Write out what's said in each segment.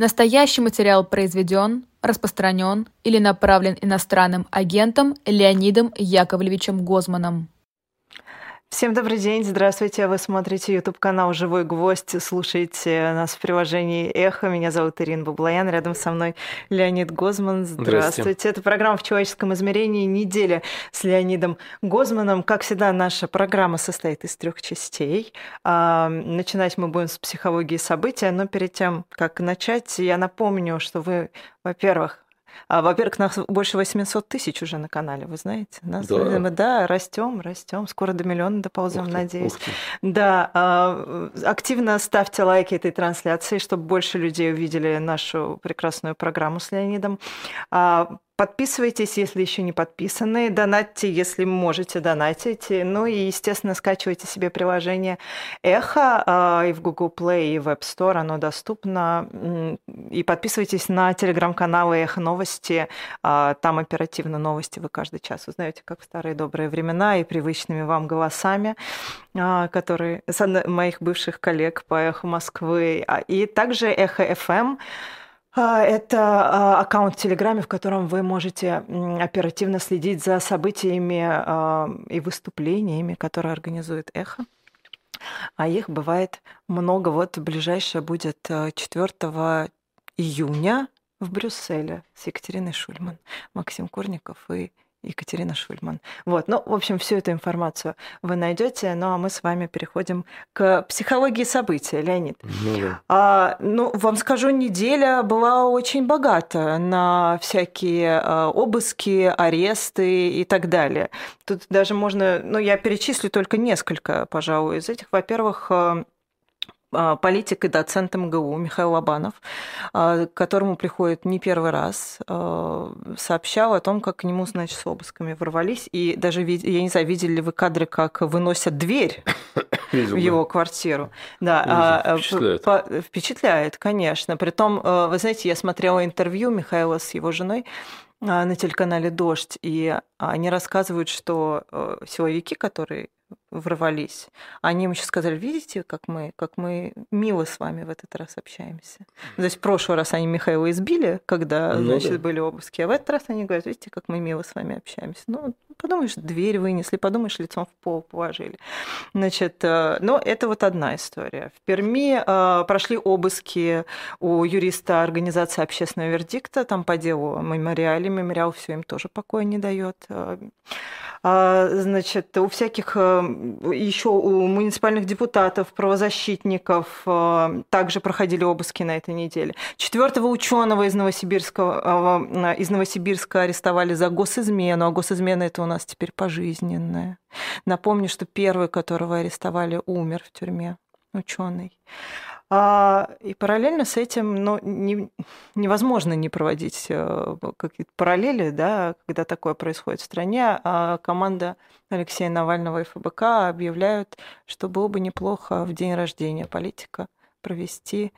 Настоящий материал произведен, распространен или направлен иностранным агентом Леонидом Яковлевичем Гозманом. Всем добрый день, здравствуйте. Вы смотрите YouTube-канал «Живой гвоздь», слушаете нас в приложении «Эхо». Меня зовут Ирина Баблоян, рядом со мной Леонид Гозман. Здравствуйте. здравствуйте. Это программа «В человеческом измерении. Неделя с Леонидом Гозманом». Как всегда, наша программа состоит из трех частей. А, начинать мы будем с психологии события, но перед тем, как начать, я напомню, что вы, во-первых, а, во-первых, нас больше 800 тысяч уже на канале, вы знаете. Нас, да. Мы, да, растем, растем. Скоро до миллиона доползем, ух надеюсь. Ух ты. Да, а, активно ставьте лайки этой трансляции, чтобы больше людей увидели нашу прекрасную программу с Леонидом. А, Подписывайтесь, если еще не подписаны, донатьте, если можете донатить. Ну и, естественно, скачивайте себе приложение Эхо а, и в Google Play, и в App Store оно доступно. И подписывайтесь на телеграм-каналы Эхо Новости. А, там оперативно новости вы каждый час узнаете, как в старые добрые времена, и привычными вам голосами, а, которые моих бывших коллег по Эхо Москвы. И также Эхо FM это а, аккаунт в Телеграме, в котором вы можете оперативно следить за событиями а, и выступлениями, которые организует Эхо. А их бывает много. Вот ближайшее будет 4 июня в Брюсселе с Екатериной Шульман, Максим Курников и Екатерина Шульман. Вот, ну, в общем, всю эту информацию вы найдете, ну а мы с вами переходим к психологии события, Леонид. Ну, да. а, ну вам скажу, неделя была очень богата на всякие а, обыски, аресты и так далее. Тут даже можно, ну, я перечислю только несколько, пожалуй, из этих. Во-первых, а, политик и доцент МГУ Михаил Лобанов, а, к которому приходит не первый раз, а, сообщал о том, как к нему, значит, с обысками ворвались. И даже, я не знаю, видели ли вы кадры, как выносят дверь Видел, в его да. квартиру. Да, впечатляет. По, впечатляет, конечно. Притом, вы знаете, я смотрела интервью Михаила с его женой, на телеканале «Дождь», и они рассказывают, что силовики, которые ворвались. Они ему сейчас сказали, видите, как мы, как мы мило с вами в этот раз общаемся. То есть в прошлый раз они Михаила избили, когда, ну, значит, да. были обыски, а в этот раз они говорят, видите, как мы мило с вами общаемся. Ну, подумаешь, дверь вынесли, подумаешь, лицом в пол положили. Значит, э, но это вот одна история. В Перми э, прошли обыски у юриста организации общественного вердикта, там по делу мемориале, мемориал все им тоже покоя не дает. Э, значит, у всяких еще у муниципальных депутатов, правозащитников также проходили обыски на этой неделе. Четвертого ученого из Новосибирска, из Новосибирска арестовали за госизмену, а госизмена это у нас теперь пожизненная. Напомню, что первый, которого арестовали, умер в тюрьме, ученый. А, и параллельно с этим ну, не, невозможно не проводить э, какие-то параллели, да, когда такое происходит в стране. А команда Алексея Навального и ФБК объявляют, что было бы неплохо в день рождения политика провести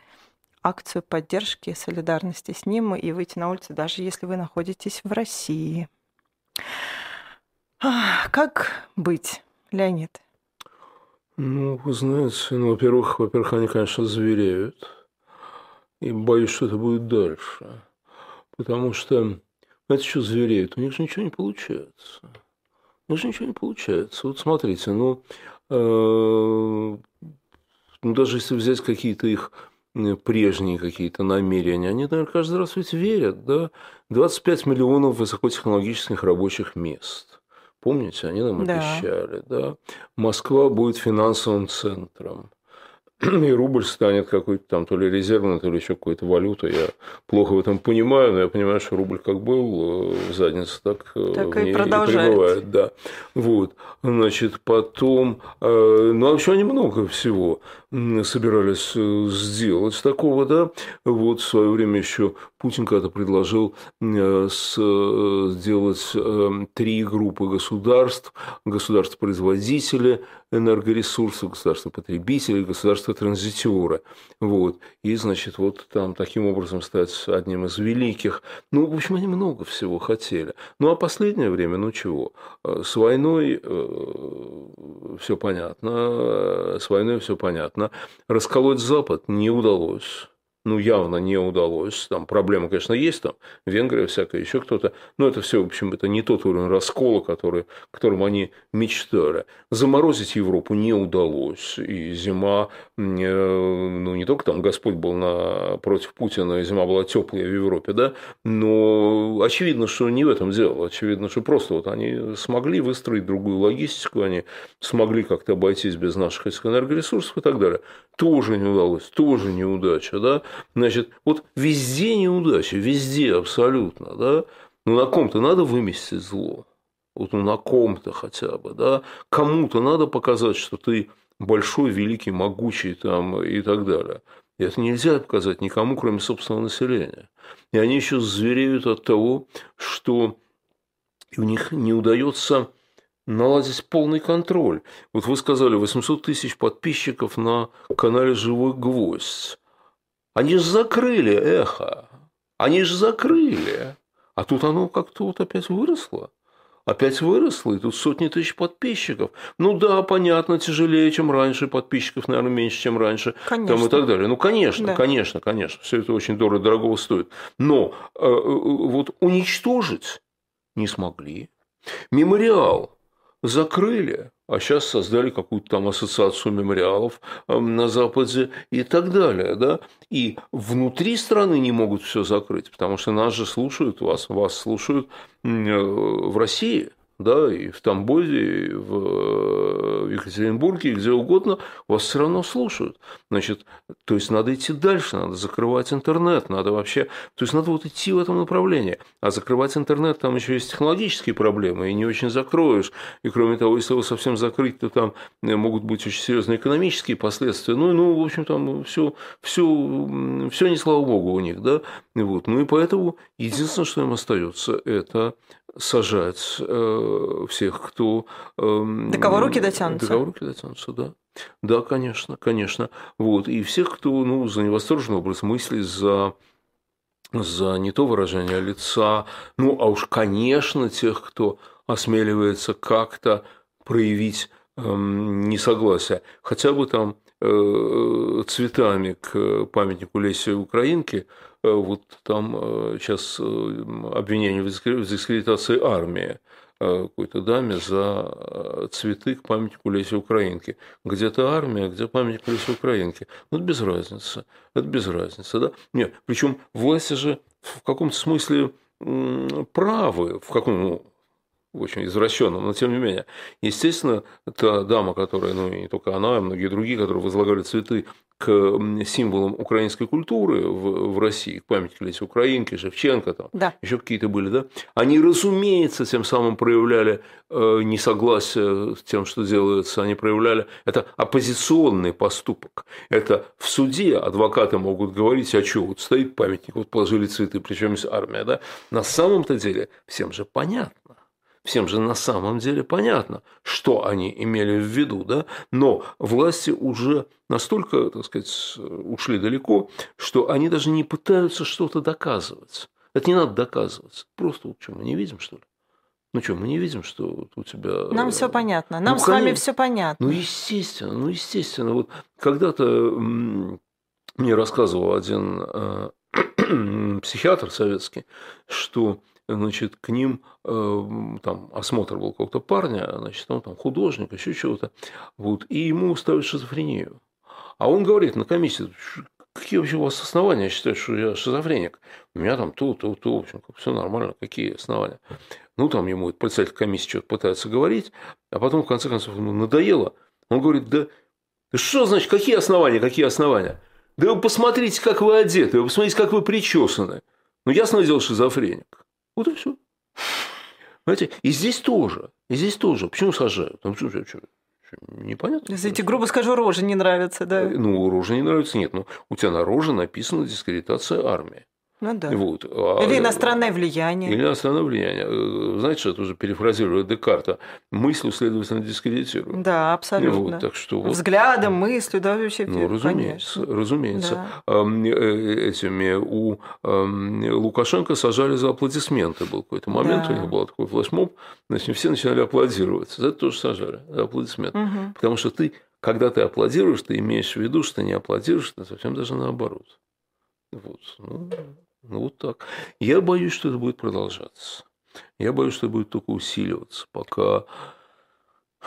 акцию поддержки солидарности с ним и выйти на улицу, даже если вы находитесь в России. Как быть, Леонид? Ну, вы знаете, ну, во-первых, во-первых, они, конечно, звереют. И боюсь, что это будет дальше. Потому что, знаете, что звереют? У них же ничего не получается. У них же ничего не получается. Вот смотрите, ну, э, ну даже если взять какие-то их прежние какие-то намерения, они, наверное, каждый раз ведь верят, да? 25 миллионов высокотехнологических рабочих мест – Помните, они нам да. обещали, да? Москва будет финансовым центром. И рубль станет какой-то там то ли резервной, то ли еще какой-то валютой. Я плохо в этом понимаю, но я понимаю, что рубль как был э, в заднице, так, э, так и, продолжает. и пребывает. Да. Вот. Значит, потом, э, ну, вообще они много всего собирались сделать такого, да. Вот в свое время еще Путин когда-то предложил сделать три группы государств. Государства-производители, энергоресурсов, государства потребителей, государства транзитера. Вот. И, значит, вот там таким образом стать одним из великих. Ну, в общем, они много всего хотели. Ну, а последнее время, ну чего? Э, с войной э, все понятно. С войной все понятно. Расколоть Запад не удалось. Ну, явно не удалось. Там проблемы, конечно, есть, там Венгрия всякая, еще кто-то. Но это все, в общем, это не тот уровень раскола, который, которым они мечтали. Заморозить Европу не удалось. И зима, э, ну, не только там Господь был на, против Путина, и зима была теплая в Европе, да, но очевидно, что не в этом дело. Очевидно, что просто вот они смогли выстроить другую логистику, они смогли как-то обойтись без наших энергоресурсов и так далее. Тоже не удалось, тоже неудача, да. Значит, вот везде неудача, везде абсолютно, да. Ну, на ком-то надо выместить зло. Вот ну, на ком-то хотя бы, да. Кому-то надо показать, что ты большой, великий, могучий там и так далее. И это нельзя показать никому, кроме собственного населения. И они еще звереют от того, что у них не удается наладить полный контроль. Вот вы сказали, 800 тысяч подписчиков на канале «Живой гвоздь». Они же закрыли эхо. Они же закрыли. А тут оно как-то вот опять выросло. Опять выросло, и тут сотни тысяч подписчиков. Ну да, понятно, тяжелее, чем раньше, подписчиков, наверное, меньше, чем раньше. Конечно. Там и так далее. Ну, конечно, да. конечно, конечно. Все это очень дорого, дорого стоит. Но э, э, вот уничтожить не смогли. Мемориал закрыли, а сейчас создали какую-то там ассоциацию мемориалов эм, на Западе и так далее. Да? И внутри страны не могут все закрыть, потому что нас же слушают, вас, вас слушают э, в России – да, и в Тамбове, и в Екатеринбурге, и где угодно, вас все равно слушают. Значит, то есть надо идти дальше, надо закрывать интернет, надо вообще, то есть надо вот идти в этом направлении. А закрывать интернет, там еще есть технологические проблемы, и не очень закроешь. И кроме того, если его совсем закрыть, то там могут быть очень серьезные экономические последствия. Ну, ну в общем, там все, все, все не слава богу у них, да. Вот. Ну и поэтому единственное, что им остается, это сажать э, всех, кто... Э, до кого руки дотянутся. До кого руки дотянутся, да. Да, конечно, конечно. Вот. И всех, кто ну, за невосторженный образ мысли, за за не то выражение лица, ну, а уж, конечно, тех, кто осмеливается как-то проявить эм, несогласие, хотя бы там цветами к памятнику Леси Украинки, Э, вот там сейчас э, э, обвинение в дискредитации армии какой-то даме за цветы к памятнику Леси Украинки. Где-то армия, где памятник Леси Украинки. Ну, это без разницы. Это без разницы, да? Нет, причем власти же в каком-то смысле правы, в каком, ну, очень извращенном, но тем не менее. Естественно, та дама, которая, ну и не только она, а многие другие, которые возлагали цветы к символам украинской культуры в, в России, к памятнику Леси Украинки, Шевченко, там, да. еще какие-то были, да, они, разумеется, тем самым проявляли э, несогласие с тем, что делается, они проявляли, это оппозиционный поступок, это в суде адвокаты могут говорить, а что, вот стоит памятник, вот положили цветы, причем есть армия, да, на самом-то деле всем же понятно, Всем же на самом деле понятно, что они имели в виду, да? но власти уже настолько, так сказать, ушли далеко, что они даже не пытаются что-то доказывать. Это не надо доказывать. Просто вот что, мы не видим, что ли? Ну что, мы не видим, что у тебя... Нам все понятно. Нам ну, с вами все понятно. Ну, естественно, ну, естественно. Вот когда-то мне рассказывал один э, психиатр советский, что значит, к ним э, там осмотр был какого-то парня, значит, он там художник, еще чего-то, вот, и ему ставят шизофрению. А он говорит на комиссии, какие вообще у вас основания считать, что я шизофреник? У меня там то, то, то, в общем, все нормально, какие основания? Ну, там ему председатель комиссии что-то пытается говорить, а потом, в конце концов, ему надоело. Он говорит, да, что значит, какие основания, какие основания? Да вы посмотрите, как вы одеты, вы посмотрите, как вы причесаны. Ну, ясно дело, шизофреник. Вот и все. Понимаете? И здесь тоже. И здесь тоже. Почему сажают? Ну, что, что, что, непонятно. Эти, грубо скажу, рожи не нравятся, да? Ну, рожи не нравятся, нет. Ну, у тебя на роже написано дискредитация армии. Ну да. Вот. А, или иностранное влияние. Или иностранное влияние. Э, знаете, что это уже перефразируя Декарта. Мыслью, следовательно, дискредитирует. Да, абсолютно. Вот, так что вот... Взглядом, мыслью, да, вообще. Ну, разумеется, конечно. разумеется. Да. Э, этими у Лукашенко сажали за аплодисменты. Был какой-то момент, да. у них был такой флешмоб, значит, все начинали аплодировать. За это тоже сажали, за аплодисменты. Угу. Потому что ты, когда ты аплодируешь, ты имеешь в виду, что ты не аплодируешь, ты совсем даже наоборот. Вот, ну, ну, вот так. Я боюсь, что это будет продолжаться. Я боюсь, что это будет только усиливаться, пока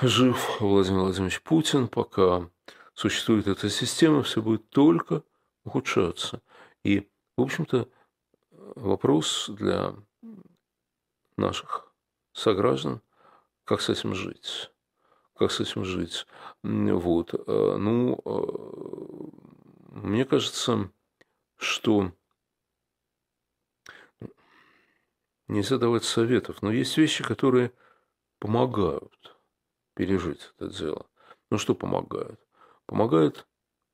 жив Владимир Владимирович Путин, пока существует эта система, все будет только ухудшаться. И, в общем-то, вопрос для наших сограждан, как с этим жить. Как с этим жить. Вот. Э, ну, э, мне кажется, что нельзя давать советов, но есть вещи, которые помогают пережить это дело. Ну, что помогают? Помогает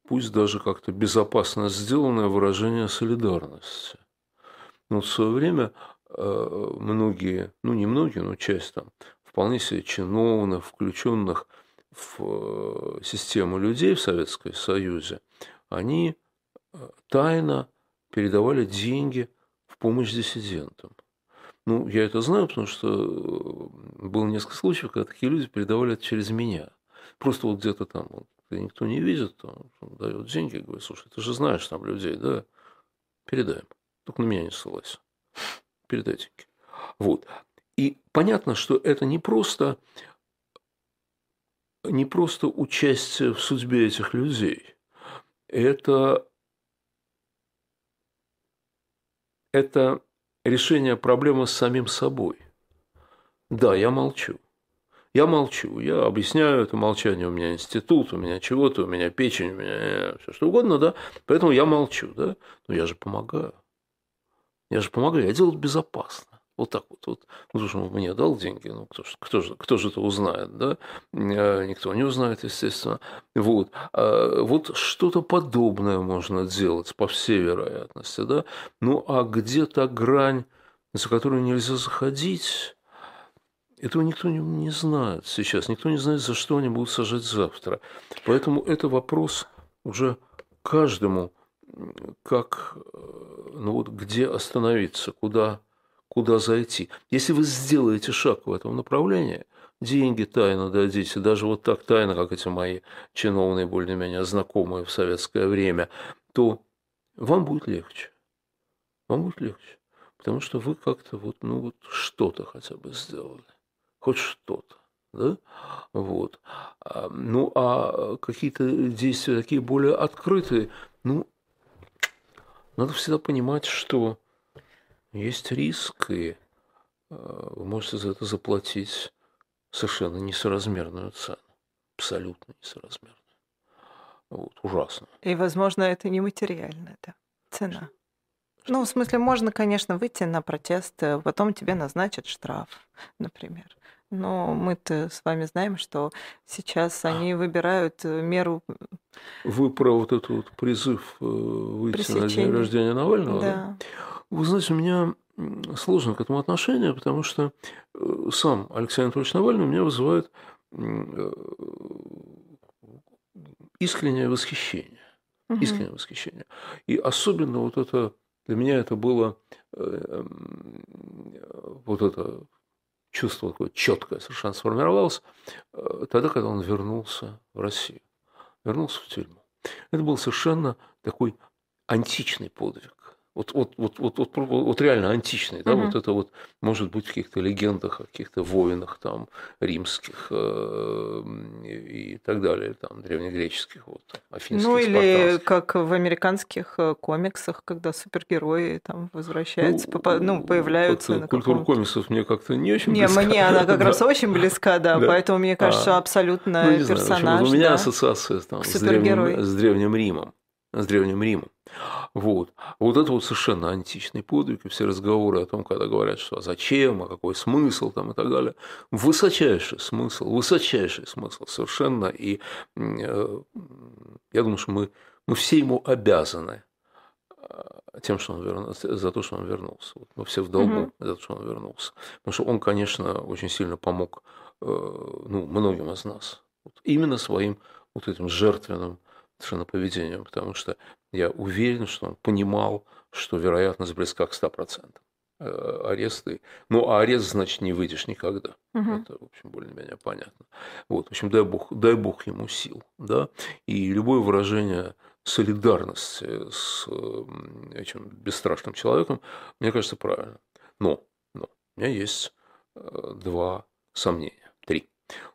пусть даже как-то безопасно сделанное выражение солидарности. Ну, в свое время э, многие, ну не многие, но часть там, вполне себе чиновных, включенных в э, систему людей в Советском Союзе, они э, тайно передавали деньги в помощь диссидентам. Ну, я это знаю, потому что было несколько случаев, когда такие люди передавали это через меня. Просто вот где-то там вот, никто не видит, он дает деньги, говорит, слушай, ты же знаешь там людей, да, передаем. Только на меня не ссылайся. Передай деньги. Вот. И понятно, что это не просто, не просто участие в судьбе этих людей. Это, это решение проблемы с самим собой. Да, я молчу. Я молчу, я объясняю это молчание, у меня институт, у меня чего-то, у меня печень, у меня все что угодно, да, поэтому я молчу, да, но я же помогаю. Я же помогаю, я делаю это безопасно. Вот так вот. вот. Ну, потому что мне дал деньги, ну, кто, кто, же, кто же это узнает, да? Э, никто не узнает, естественно. Вот, а вот что-то подобное можно делать, по всей вероятности, да? Ну, а где то грань, за которую нельзя заходить, этого никто не, не знает сейчас. Никто не знает, за что они будут сажать завтра. Поэтому это вопрос уже каждому, как, э, ну вот, где остановиться, куда, куда зайти. Если вы сделаете шаг в этом направлении, деньги тайно дадите, даже вот так тайно, как эти мои чиновные, более-менее знакомые в советское время, то вам будет легче. Вам будет легче. Потому что вы как-то вот, ну вот что-то хотя бы сделали хоть что-то. Да? Вот. А, ну, а какие-то действия такие более открытые, ну, надо всегда понимать, что есть риск, и а, вы можете за это заплатить совершенно несоразмерную цену. Абсолютно несоразмерную. Вот, ужасно. И, возможно, это не материальная да, цена. Ну, в смысле, можно, конечно, выйти на протест, а потом тебе назначат штраф, например. Но мы-то с вами знаем, что сейчас они выбирают э, меру. Вы про вот этот вот призыв э, выйти на день рождения Навального? Да. да? Вы знаете, у меня сложно к этому отношение, потому что э, сам Алексей Анатольевич Навальный меня вызывает искреннее восхищение. Угу. Искреннее восхищение. И особенно вот это, для меня это было вот это чувство такое четкое совершенно сформировалось э, тогда, когда он вернулся в Россию, вернулся в тюрьму. Это был совершенно такой античный подвиг. Вот, вот, вот, вот, вот, вот реально античный, да, угу. вот это вот может быть в каких-то легендах, о каких-то воинах там римских э, и так далее, там древнегреческих, вот, афинских, Ну или как в американских э, комиксах, когда супергерои там возвращаются, ну, попа- ну появляются. Вот, культура каком... комиксов мне как-то не очень не, близка. Не, мне она как раз очень близка, да, поэтому мне кажется, а, абсолютно ну, персонаж. У меня ассоциация там с древним Римом, с древним Римом. Вот. Вот это вот совершенно античный подвиг, и все разговоры о том, когда говорят, что а зачем, а какой смысл там и так далее. Высочайший смысл, высочайший смысл совершенно. И э, я думаю, что мы, мы все ему обязаны э, тем, что он вернулся, за то, что он вернулся. Вот мы все в долгу угу. за то, что он вернулся. Потому что он, конечно, очень сильно помог э, ну, многим из нас. Вот именно своим вот этим жертвенным совершенно поведением, потому что я уверен, что он понимал, что вероятность близка к 100%. Э, аресты. Ну, а арест, значит, не выйдешь никогда. Угу. Это, в общем, более-менее понятно. Вот, в общем, дай бог, дай бог ему сил, да. И любое выражение солидарности с этим бесстрашным человеком, мне кажется, правильно. Но, но у меня есть э, два сомнения. Три.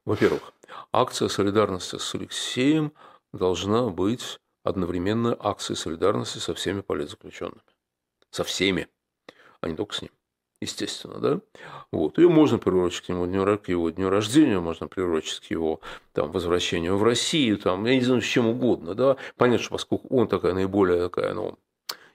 Во-первых, акция солидарности с Алексеем должна быть одновременно акцией солидарности со всеми политзаключенными. Со всеми, а не только с ним. Естественно, да, вот, ее можно приурочить к его дню, к его дню рождения, можно приурочить к его там, возвращению в Россию, там, я не знаю, с чем угодно, да, понятно, что поскольку он такая наиболее такая, ну,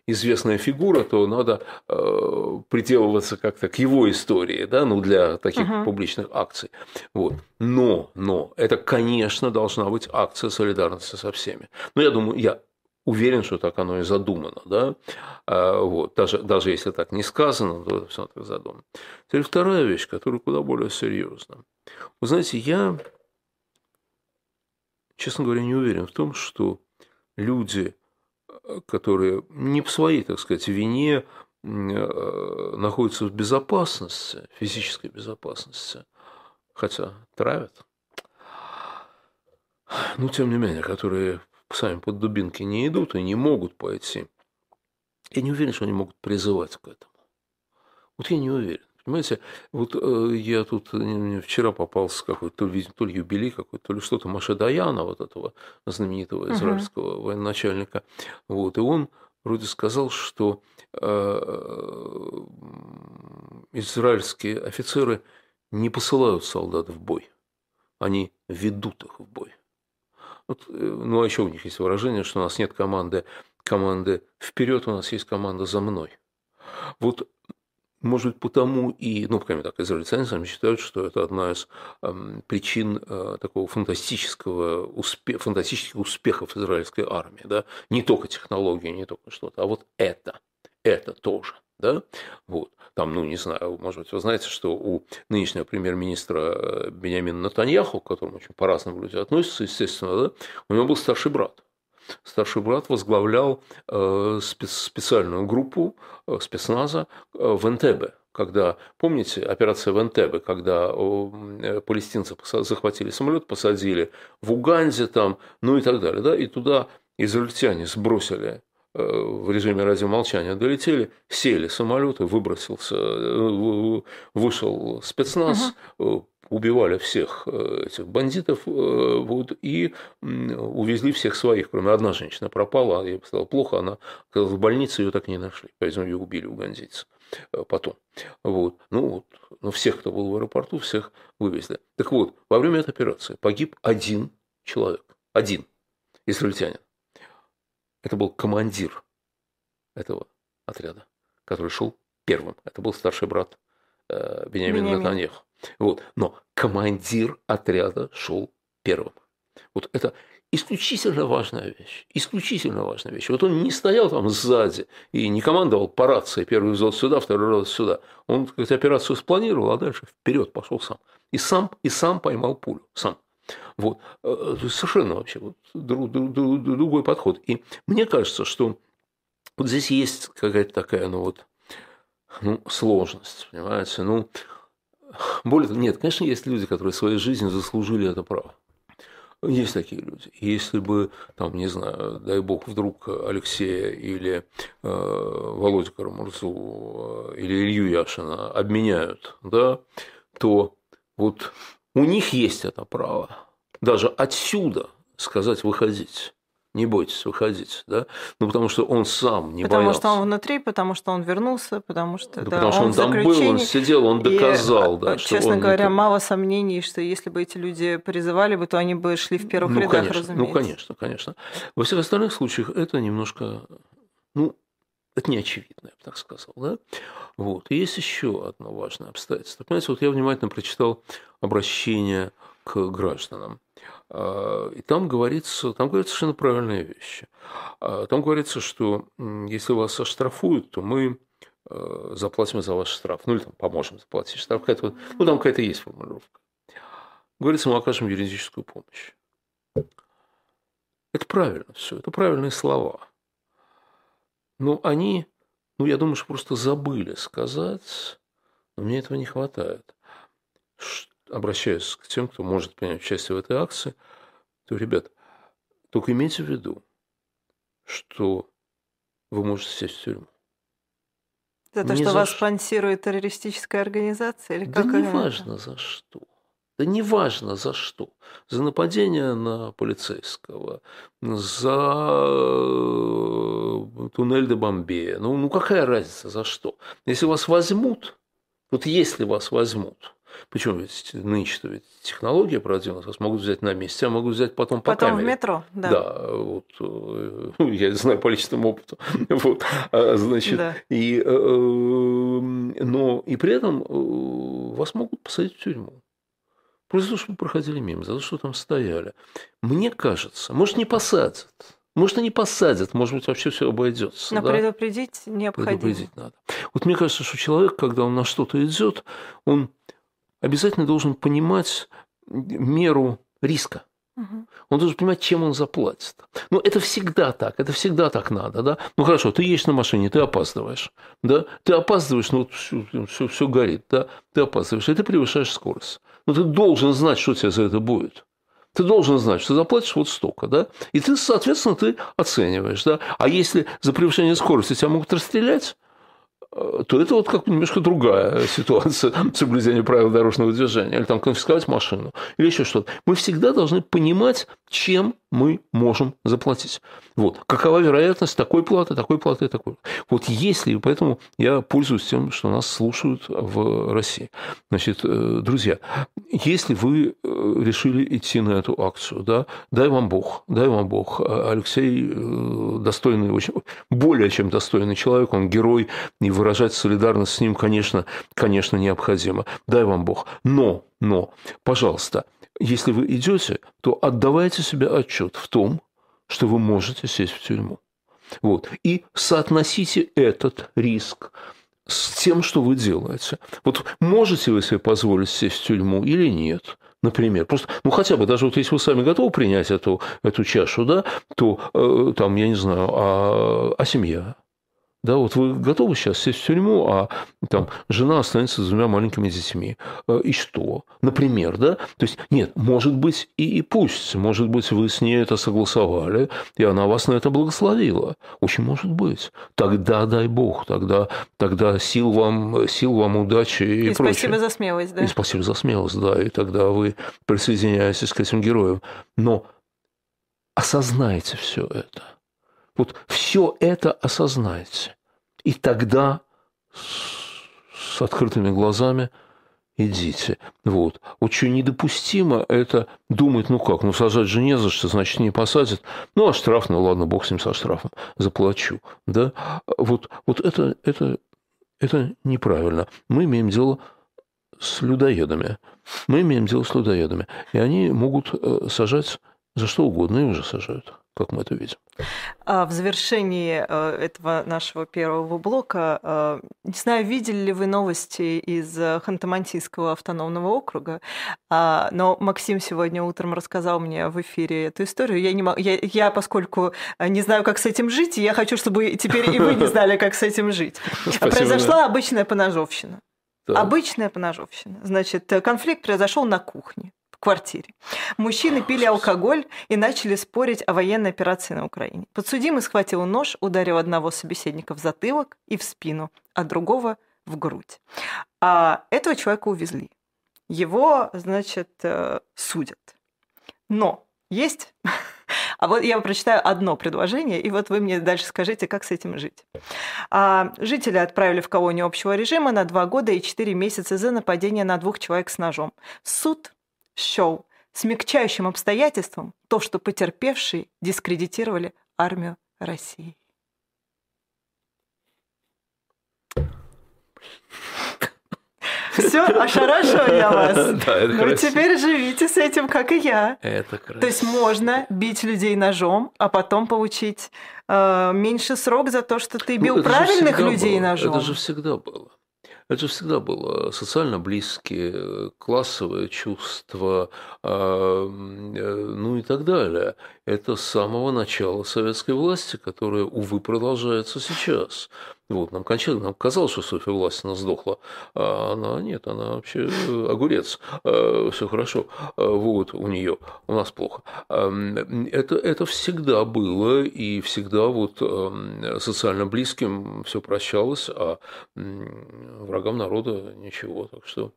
известная фигура, то надо э, приделываться как-то к его истории, да, ну, для таких uh-huh. публичных акций. Вот. Но, но, это, конечно, должна быть акция солидарности со всеми. Но я думаю, я уверен, что так оно и задумано, да, а, вот, даже, даже если так не сказано, то все так задумано. Теперь вторая вещь, которая куда более серьезна. Вы знаете, я, честно говоря, не уверен в том, что люди, которые не по своей, так сказать, вине э, находятся в безопасности, физической безопасности, хотя травят, но тем не менее, которые сами под дубинки не идут и не могут пойти. Я не уверен, что они могут призывать к этому. Вот я не уверен. Понимаете, вот э, я тут э, вчера попался какой-то, то ли, то ли юбилей какой-то, то ли что-то Маша Даяна, вот этого знаменитого израильского uh-huh. военачальника. Вот, и он вроде сказал, что э, израильские офицеры не посылают солдат в бой, они ведут их в бой. Вот, э, ну, а еще у них есть выражение, что у нас нет команды, команды вперед, у нас есть команда за мной. Вот может быть, потому и, ну, по так, израильтяне сами считают, что это одна из э, причин э, такого фантастического успе- фантастических успехов израильской армии. Да? Не только технологии, не только что-то, а вот это, это тоже. Да? Вот. Там, ну, не знаю, может быть, вы знаете, что у нынешнего премьер-министра э, Бениамина Натаньяху, к которому очень по-разному люди относятся, естественно, да, у него был старший брат. Старший брат возглавлял э, специальную группу э, спецназа в Энтебе, когда, помните, операция в Энтебе, когда палестинцы захватили самолет, посадили в Уганде там, ну и так далее, да, и туда израильтяне сбросили Э, в режиме радиомолчания долетели, сели самолеты, выбросился, э, вышел спецназ, угу. Убивали всех этих бандитов вот, и увезли всех своих, кроме одна женщина пропала, ей стало плохо, она в больнице ее так и не нашли, поэтому ее убили угандийцы потом. Вот. Ну, вот. Но всех, кто был в аэропорту, всех вывезли. Так вот, во время этой операции погиб один человек. Один израильтянин. Это был командир этого отряда, который шел первым. Это был старший брат э, Бениамина Натаньяху. Вот. Но командир отряда шел первым. Вот это исключительно важная вещь. Исключительно важная вещь. Вот он не стоял там сзади и не командовал по рации. Первый взвод сюда, второй раз сюда. Он как операцию спланировал, а дальше вперед пошел сам. И сам, и сам поймал пулю. Сам. Вот. Э, совершенно вообще вот другой подход. И мне кажется, что вот здесь есть какая-то такая, ну вот, ну, сложность, понимаете? Ну, более того, нет, конечно, есть люди, которые своей жизнью заслужили это право. Есть такие люди. Если бы, там, не знаю, дай бог, вдруг Алексея или э, Володю Карамурзу э, или Илью Яшина обменяют, да, то вот у них есть это право. Даже отсюда сказать выходить. Не бойтесь выходить, да? Ну, потому что он сам не потому боялся. Потому что он внутри, потому что он вернулся, потому что... Да, да потому что он, он там был, он сидел, он доказал, и, да, что Честно говоря, не... мало сомнений, что если бы эти люди призывали бы, то они бы шли в первых ну, рядах, конечно, разумеется. Ну, конечно, конечно. Во всех остальных случаях это немножко, ну, это не очевидно, я бы так сказал. Да? Вот. И есть еще одно важное обстоятельство. Понимаете, вот я внимательно прочитал обращение к гражданам. А, и там говорится, там говорится совершенно правильные вещи. А, там говорится, что если вас оштрафуют, то мы а, заплатим за ваш штраф. Ну, или там поможем заплатить штраф. Какая-то, ну, там какая-то есть формулировка. Говорится, мы окажем юридическую помощь. Это правильно все, это правильные слова. Но они, ну, я думаю, что просто забыли сказать, но мне этого не хватает, обращаюсь к тем, кто может принять участие в этой акции, то, ребят, только имейте в виду, что вы можете сесть в тюрьму. За то, не что за вас ш... спонсирует террористическая организация? Или да как не важно за что. Да не важно за что. За нападение на полицейского, за э, туннель до Бомбея. Ну, ну какая разница за что? Если вас возьмут, вот если вас возьмут, Почему ведь нынче-то ведь технология продвинулась, вас могут взять на месте, а могут взять потом по потом камере. в метро, да. Да, вот, э, ну, я знаю по личному опыту. вот, а, значит, да. и, э, но и при этом э, вас могут посадить в тюрьму. Просто за то, что вы проходили мимо, за то, что там стояли. Мне кажется, может, не посадят, может, и не посадят, может быть, вообще все обойдется. Но да? предупредить необходимо. Предупредить надо. Вот мне кажется, что человек, когда он на что-то идет, он обязательно должен понимать меру риска. Он должен понимать, чем он заплатит. Ну, это всегда так, это всегда так надо, да? Ну, хорошо, ты едешь на машине, ты опаздываешь, да? Ты опаздываешь, ну, вот все, все, все горит, да? Ты опаздываешь, и ты превышаешь скорость. Но ну, ты должен знать, что тебе за это будет. Ты должен знать, что заплатишь вот столько, да? И ты, соответственно, ты оцениваешь, да? А если за превышение скорости тебя могут расстрелять, то это вот как немножко другая ситуация соблюдения правил дорожного движения, или там конфисковать машину, или еще что-то. Мы всегда должны понимать, чем мы можем заплатить. Вот. Какова вероятность такой платы, такой платы такой. Вот если, поэтому я пользуюсь тем, что нас слушают в России. Значит, э, друзья, если вы э, решили идти на эту акцию, да, дай вам Бог, дай вам Бог. Алексей достойный, очень, более чем достойный человек, он герой и выражать солидарность с ним, конечно, конечно, необходимо. Дай вам Бог. Но, но, пожалуйста, если вы идете, то отдавайте себе отчет в том, что вы можете сесть в тюрьму. Вот. И соотносите этот риск с тем, что вы делаете. Вот можете вы себе позволить сесть в тюрьму или нет? Например, просто, ну хотя бы, даже вот если вы сами готовы принять эту, эту чашу, да, то э, там, я не знаю, а, а семья, да, вот вы готовы сейчас сесть в тюрьму, а там жена останется с двумя маленькими детьми. Э, и что? Например, да? То есть, нет, может быть, и, и пусть, может быть, вы с ней это согласовали, и она вас на это благословила. Очень может быть. Тогда дай Бог, тогда, тогда сил вам, сил вам удачи и, и прочее. спасибо за смелость, да? И спасибо за смелость, да, и тогда вы присоединяетесь к этим героям. Но осознайте все это. Вот все это осознайте. И тогда с открытыми глазами идите. Вот. Что недопустимо, это думать, ну как, ну сажать же не за что, значит, не посадят. Ну, а штраф, ну ладно, бог с ним со штрафом, заплачу. Да? Вот, вот это, это, это неправильно. Мы имеем дело с людоедами. Мы имеем дело с людоедами. И они могут э, сажать за что угодно, и уже сажают как мы это видим. А в завершении э, этого нашего первого блока, э, не знаю, видели ли вы новости из Ханты-Мансийского автономного округа, а, но Максим сегодня утром рассказал мне в эфире эту историю. Я, не, я, я поскольку не знаю, как с этим жить, я хочу, чтобы теперь и вы не знали, как с этим жить. Произошла обычная поножовщина. Обычная поножовщина. Значит, конфликт произошел на кухне квартире. Мужчины пили алкоголь и начали спорить о военной операции на Украине. Подсудимый схватил нож, ударил одного собеседника в затылок и в спину, а другого в грудь. А этого человека увезли. Его, значит, э, судят. Но есть... А вот я прочитаю одно предложение, и вот вы мне дальше скажите, как с этим жить. А, жители отправили в колонию общего режима на два года и четыре месяца за нападение на двух человек с ножом. Суд счел смягчающим обстоятельством то, что потерпевшие дискредитировали армию России. Все, ошарашила я вас. Да, это ну, теперь живите с этим, как и я. Это красиво. То есть можно бить людей ножом, а потом получить э, меньше срок за то, что ты ну, бил ну, правильных людей было. ножом. Это же всегда было. Это всегда было социально близкие, классовые чувства, а, э, ну и так далее. Это с самого начала советской власти, которая, увы, продолжается сейчас. Вот, нам, кончали, нам казалось, что Софья Власина сдохла, а она нет, она вообще огурец, все хорошо, вот, у нее, у нас плохо. Это, это всегда было, и всегда вот социально близким все прощалось, а врагам народа ничего, так что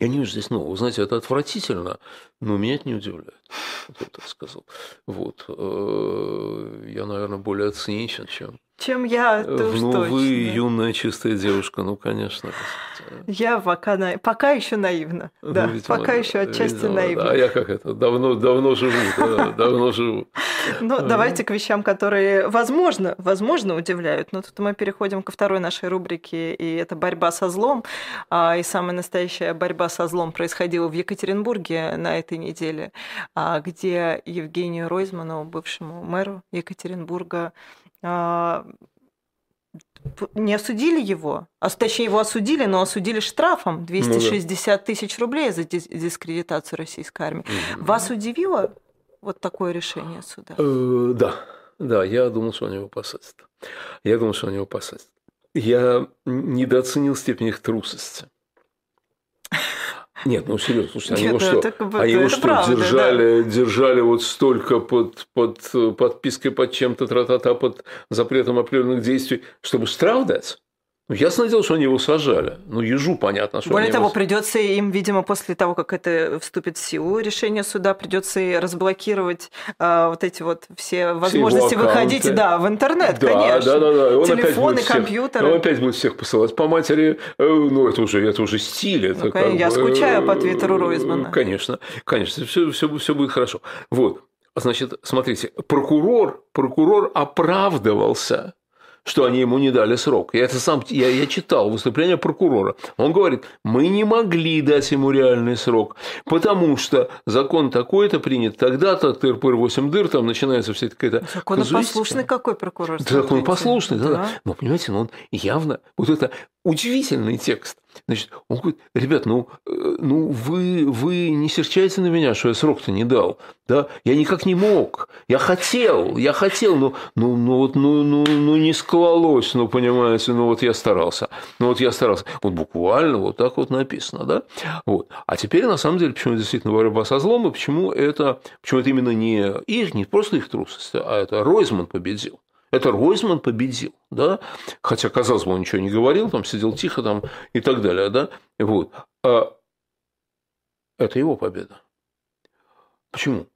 я не вижу здесь нового. Знаете, это отвратительно, но меня это не удивляет. Вот я так сказал. Вот. Э, я, наверное, более циничен, чем чем я, э, ну, точно. вы юная чистая девушка, ну, конечно. Я пока, на... пока еще наивна. Ну, да, видимо, пока еще отчасти видимо, наивна. А я как это, давно, давно живу, да, давно живу. Ну, давайте к вещам, которые, возможно, возможно, удивляют. Но тут мы переходим ко второй нашей рубрике, и это борьба со злом. А, и самая настоящая борьба со злом происходила в Екатеринбурге на этой неделе, а, где Евгению Ройзману, бывшему мэру Екатеринбурга, не осудили его, а точнее его осудили, но осудили штрафом 260 ну, да. тысяч рублей за дискредитацию российской армии. Вас удивило вот такое решение суда? Э, да, да, я думал, что они его посадят. Я думал, что они его посадят. Я недооценил степень их трусости. Нет, ну серьезно, слушайте, они его что, это, они его что правда, держали, да. держали вот столько под, под подпиской под чем-то, тра-та-та, под запретом определенных действий, чтобы штраф дать? Ну, ясно дело, что они его сажали. Ну, ежу понятно, что Более того, его... придется им, видимо, после того, как это вступит в силу, решение суда, придется и разблокировать а, вот эти вот все возможности все выходить да, в интернет, да, конечно. Да, да, да. Он Телефоны, компьютеры. Он опять будет всех посылать по матери. Э, ну, это уже, это уже стиль. Это ну, как я бы, скучаю по твиттеру Ройзмана. Конечно, конечно, все, все, все будет хорошо. Вот. Значит, смотрите, прокурор, прокурор оправдывался что они ему не дали срок. Я это сам я, я читал выступление прокурора. Он говорит, мы не могли дать ему реальный срок, потому что закон такой-то принят, тогда-то ТРПР 8 дыр, там начинается вся какая-то Законопослушный какой прокурор? Законопослушный, да, да. Но, понимаете, но он явно, вот это удивительный текст. Значит, он говорит, ребят, ну, э, ну вы, вы не серчайте на меня, что я срок-то не дал. Да? Я никак не мог. Я хотел, я хотел, но ну, ну, вот, ну, ну, ну, не склалось, ну, понимаете, ну, вот я старался. Ну, вот я старался. Вот буквально вот так вот написано, да? Вот. А теперь, на самом деле, почему действительно борьба со злом, и почему это, почему это именно не их, не просто их трусость, а это Ройзман победил. Это Ройзман победил, да, хотя, казалось бы, он ничего не говорил, там сидел тихо там и так далее, да, вот. А это его победа. Почему?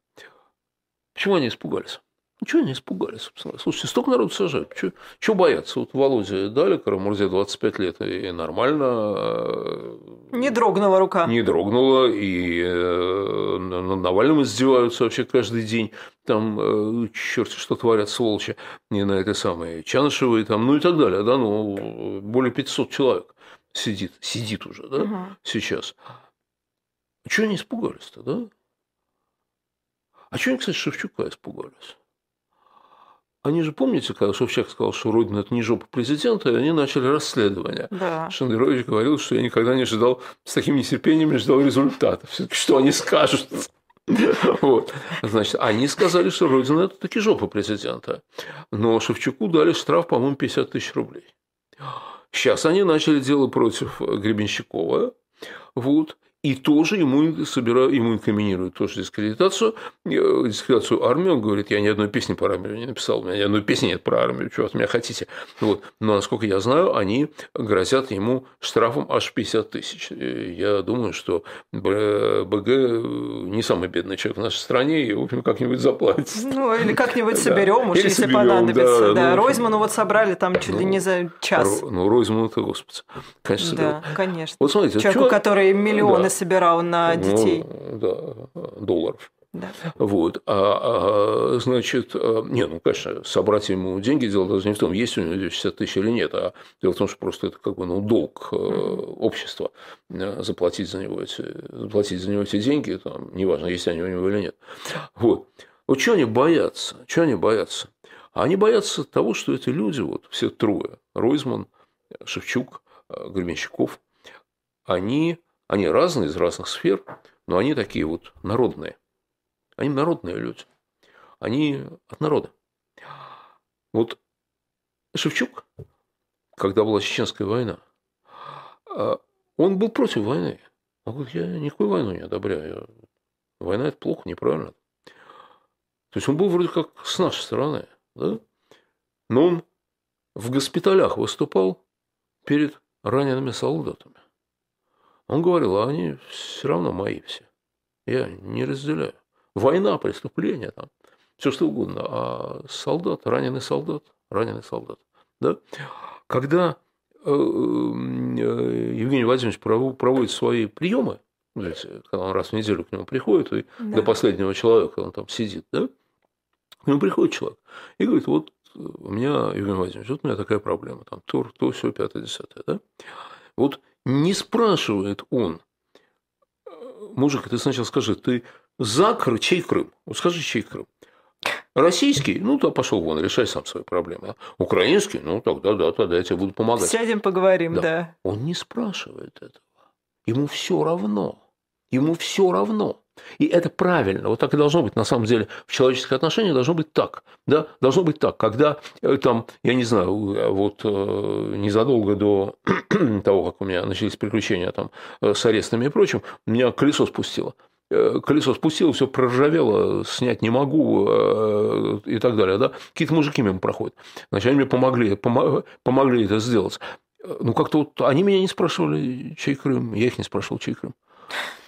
Почему они испугались? Ничего не испугались, Слушайте, столько народу сажают. Чего бояться? Вот Володя дали Карамурзе 25 лет, и нормально. Э, не дрогнула рука. Не дрогнула, и э, над Навальным издеваются вообще каждый день. Там э, черт что творят сволочи не на этой самой Чанышевой, там, ну и так далее. Да? Ну, более 500 человек сидит, сидит уже да? угу. сейчас. Чего они испугались-то, да? А чего они, кстати, Шевчука испугались? Они же, помните, когда Собчак сказал, что Родина – это не жопа президента, и они начали расследование. Да. Шендерович говорил, что я никогда не ожидал, с таким нетерпением не ждал результатов. Все-таки что они скажут? Вот. Значит, они сказали, что Родина – это таки жопа президента. Но Шевчуку дали штраф, по-моему, 50 тысяч рублей. Сейчас они начали дело против Гребенщикова. Вот. И тоже ему, собирают, ему инкриминируют тоже дискредитацию, э, дискредитацию армии. Он говорит, я ни одной песни про армию не написал, у меня ни одной песни нет про армию, чего от меня хотите. Вот. Но, насколько я знаю, они грозят ему штрафом аж 50 тысяч. Я думаю, что БГ не самый бедный человек в нашей стране, и, в общем, как-нибудь заплатит. Ну, или как-нибудь соберем, уж если понадобится. Да, ну, Ройзману вот собрали там чуть ли не за час. Ну, Ройзману это, господи, конечно, Да, конечно. Вот смотрите, Человеку, который миллионы собирал на ну, детей. Ну, да, долларов. Да. Вот. А, а, значит, а, не, ну, конечно, собрать ему деньги, дело даже не в том, есть у него 260 тысяч или нет, а дело в том, что просто это как бы ну, долг mm-hmm. общества э, заплатить за него эти, заплатить за него эти деньги, там, неважно, есть они у него или нет. Вот. Вот чего они боятся? Чего они боятся? Они боятся того, что эти люди, вот все трое, Ройзман, Шевчук, э, Гребенщиков, они они разные, из разных сфер, но они такие вот народные. Они народные люди. Они от народа. Вот Шевчук когда была Чеченская война, а, он был против войны. Он говорит, я никакую войну не одобряю. Война – это плохо, неправильно. То есть он был вроде как с нашей стороны, да? но он в госпиталях выступал перед ранеными солдатами. Он говорил, а они все равно мои все. Я не разделяю. Война, преступление, там, все что угодно. А солдат, раненый солдат, раненый солдат. Да? Когда э, э, Евгений Владимирович проводит свои приемы, когда он раз в неделю к нему приходит, и да. до последнего человека он там сидит, да? К нему приходит человек и говорит, вот у меня, Евгений Владимирович, вот у меня такая проблема, там, то, то, все, пятое, десятое, да? Вот не спрашивает он, мужик, ты сначала скажи, ты за Крым, чей Крым? Вот скажи, чей Крым? Российский, ну, то пошел вон, решай сам свои проблемы. Украинский, ну, тогда, да, тогда я тебе буду помогать. Сядем, поговорим, да. да. Он не спрашивает этого. Ему все равно. Ему все равно. И это правильно. Вот так и должно быть. На самом деле в человеческих отношениях должно быть так. Да? Должно быть так. Когда э, там, я не знаю, э, вот э, незадолго до того, как у меня начались приключения там, с арестами и прочим, меня колесо спустило колесо спустило, все проржавело, снять не могу и так далее. Да? Какие-то мужики мимо проходят. Значит, они мне помогли, помогли это сделать. Ну, как-то вот они меня не спрашивали, чей Крым, я их не спрашивал, чей Крым.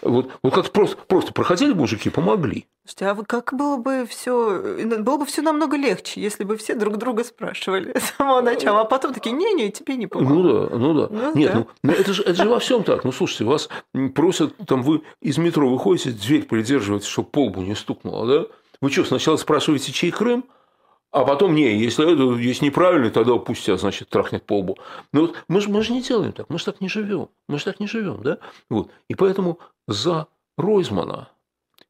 Вот, вот как просто, просто проходили мужики, помогли. Слушайте, а как было бы все, было бы все намного легче, если бы все друг друга спрашивали с самого начала, а потом такие, не-не, тебе не помогу. Ну да, ну да. Ну, Нет, да. Ну, ну это же, это же во всем так. Ну слушайте, вас просят, там вы из метро выходите, дверь придерживаете, чтобы полбу не стукнуло, да? Вы что, сначала спрашиваете, чей Крым? А потом, не, если это есть неправильно, тогда пусть тебя, значит, трахнет по лбу. Но вот мы же мы же не делаем так, мы же так не живем. Мы же так не живем, да? Вот. И поэтому за Ройзмана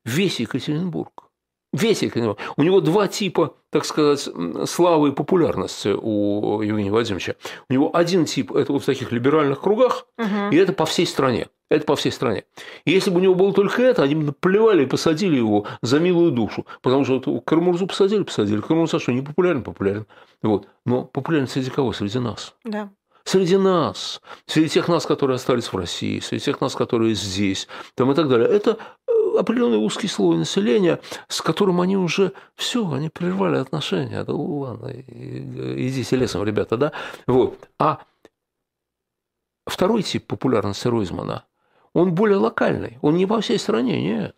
весь Екатеринбург, Екатеринбург, у него два типа, так сказать, славы и популярности у Евгения Владимировича. У него один тип – это вот в таких либеральных кругах, угу. и это по всей стране. Это по всей стране. И если бы у него было только это, они бы наплевали и посадили его за милую душу. Потому что вот Кармурзу посадили, посадили. Кармурза что, не популярен? Популярен. Вот. Но популярен среди кого? Среди нас. Да. Среди нас, среди тех нас, которые остались в России, среди тех нас, которые здесь, там и так далее. Это определенный узкий слой населения, с которым они уже все, они прервали отношения. Да ладно, идите лесом, ребята, да? Вот. А второй тип популярности Ройзмана – он более локальный, он не по всей стране, нет.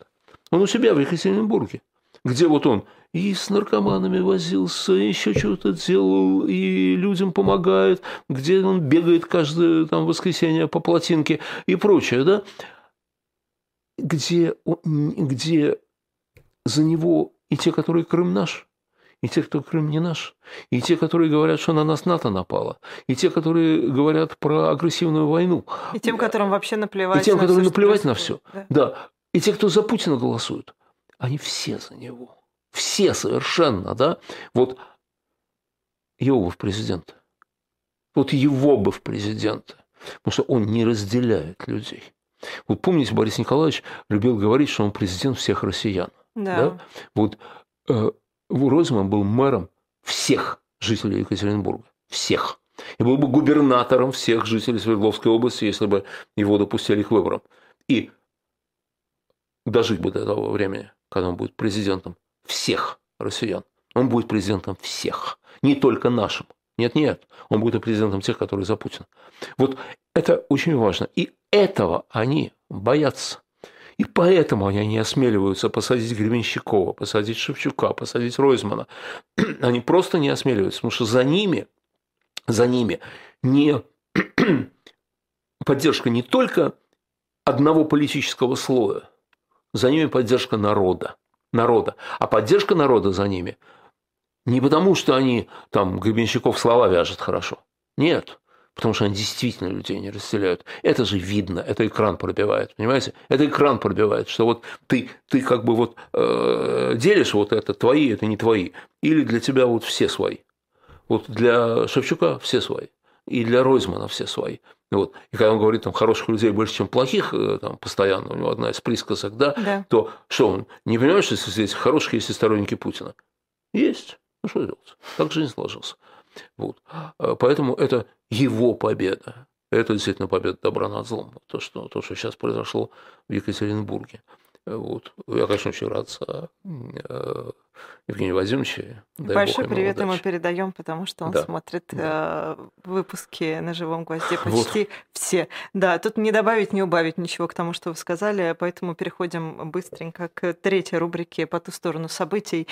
Он у себя в Екатеринбурге, где вот он и с наркоманами возился, и еще что-то делал, и людям помогает, где он бегает каждое там, воскресенье по плотинке и прочее, да? Где, где за него и те, которые Крым наш – и те, кто Крым не наш, и те, которые говорят, что на нас НАТО напало, и те, которые говорят про агрессивную войну. И тем, которым вообще наплевать. И тем, которым наплевать на все. Да. да. И те, кто за Путина голосуют, они все за него. Все совершенно, да? Вот его бы в президент. Вот его бы в президента. Потому что он не разделяет людей. Вот помните, Борис Николаевич любил говорить, что он президент всех россиян. Да. да? Вот э, Ройзман был мэром всех жителей Екатеринбурга. Всех. И был бы губернатором всех жителей Свердловской области, если бы его допустили к выборам. И дожить бы до того времени, когда он будет президентом всех россиян. Он будет президентом всех, не только нашим. Нет-нет, он будет президентом тех, которые за Путина. Вот это очень важно. И этого они боятся. И поэтому они не осмеливаются посадить Гребенщикова, посадить Шевчука, посадить Ройзмана. Они просто не осмеливаются, потому что за ними, за ними не поддержка не только одного политического слоя, за ними поддержка народа. народа. А поддержка народа за ними не потому, что они там Гребенщиков слова вяжет хорошо. Нет потому что они действительно людей не расселяют. Это же видно, это экран пробивает, понимаете? Это экран пробивает, что вот ты, ты как бы вот э, делишь вот это, твои, это не твои, или для тебя вот все свои. Вот для Шевчука все свои, и для Ройзмана все свои. Вот. И когда он говорит, там хороших людей больше, чем плохих, э, там, постоянно, у него одна из присказок, да, да. то что он не понимает, что здесь хороших есть и сторонники Путина? Есть. Ну что делать? Так жизнь сложился. Вот. А, поэтому это его победа. Это действительно победа добра над злом. То, что, то, что сейчас произошло в Екатеринбурге. Вот. Я, конечно, очень рад за э, Евгения Владимировича. Большой привет ему передаем, потому что он да. смотрит да. Э, выпуски на живом гвозде почти вот. все. Да, тут не добавить, не убавить ничего к тому, что вы сказали, поэтому переходим быстренько к третьей рубрике по ту сторону событий.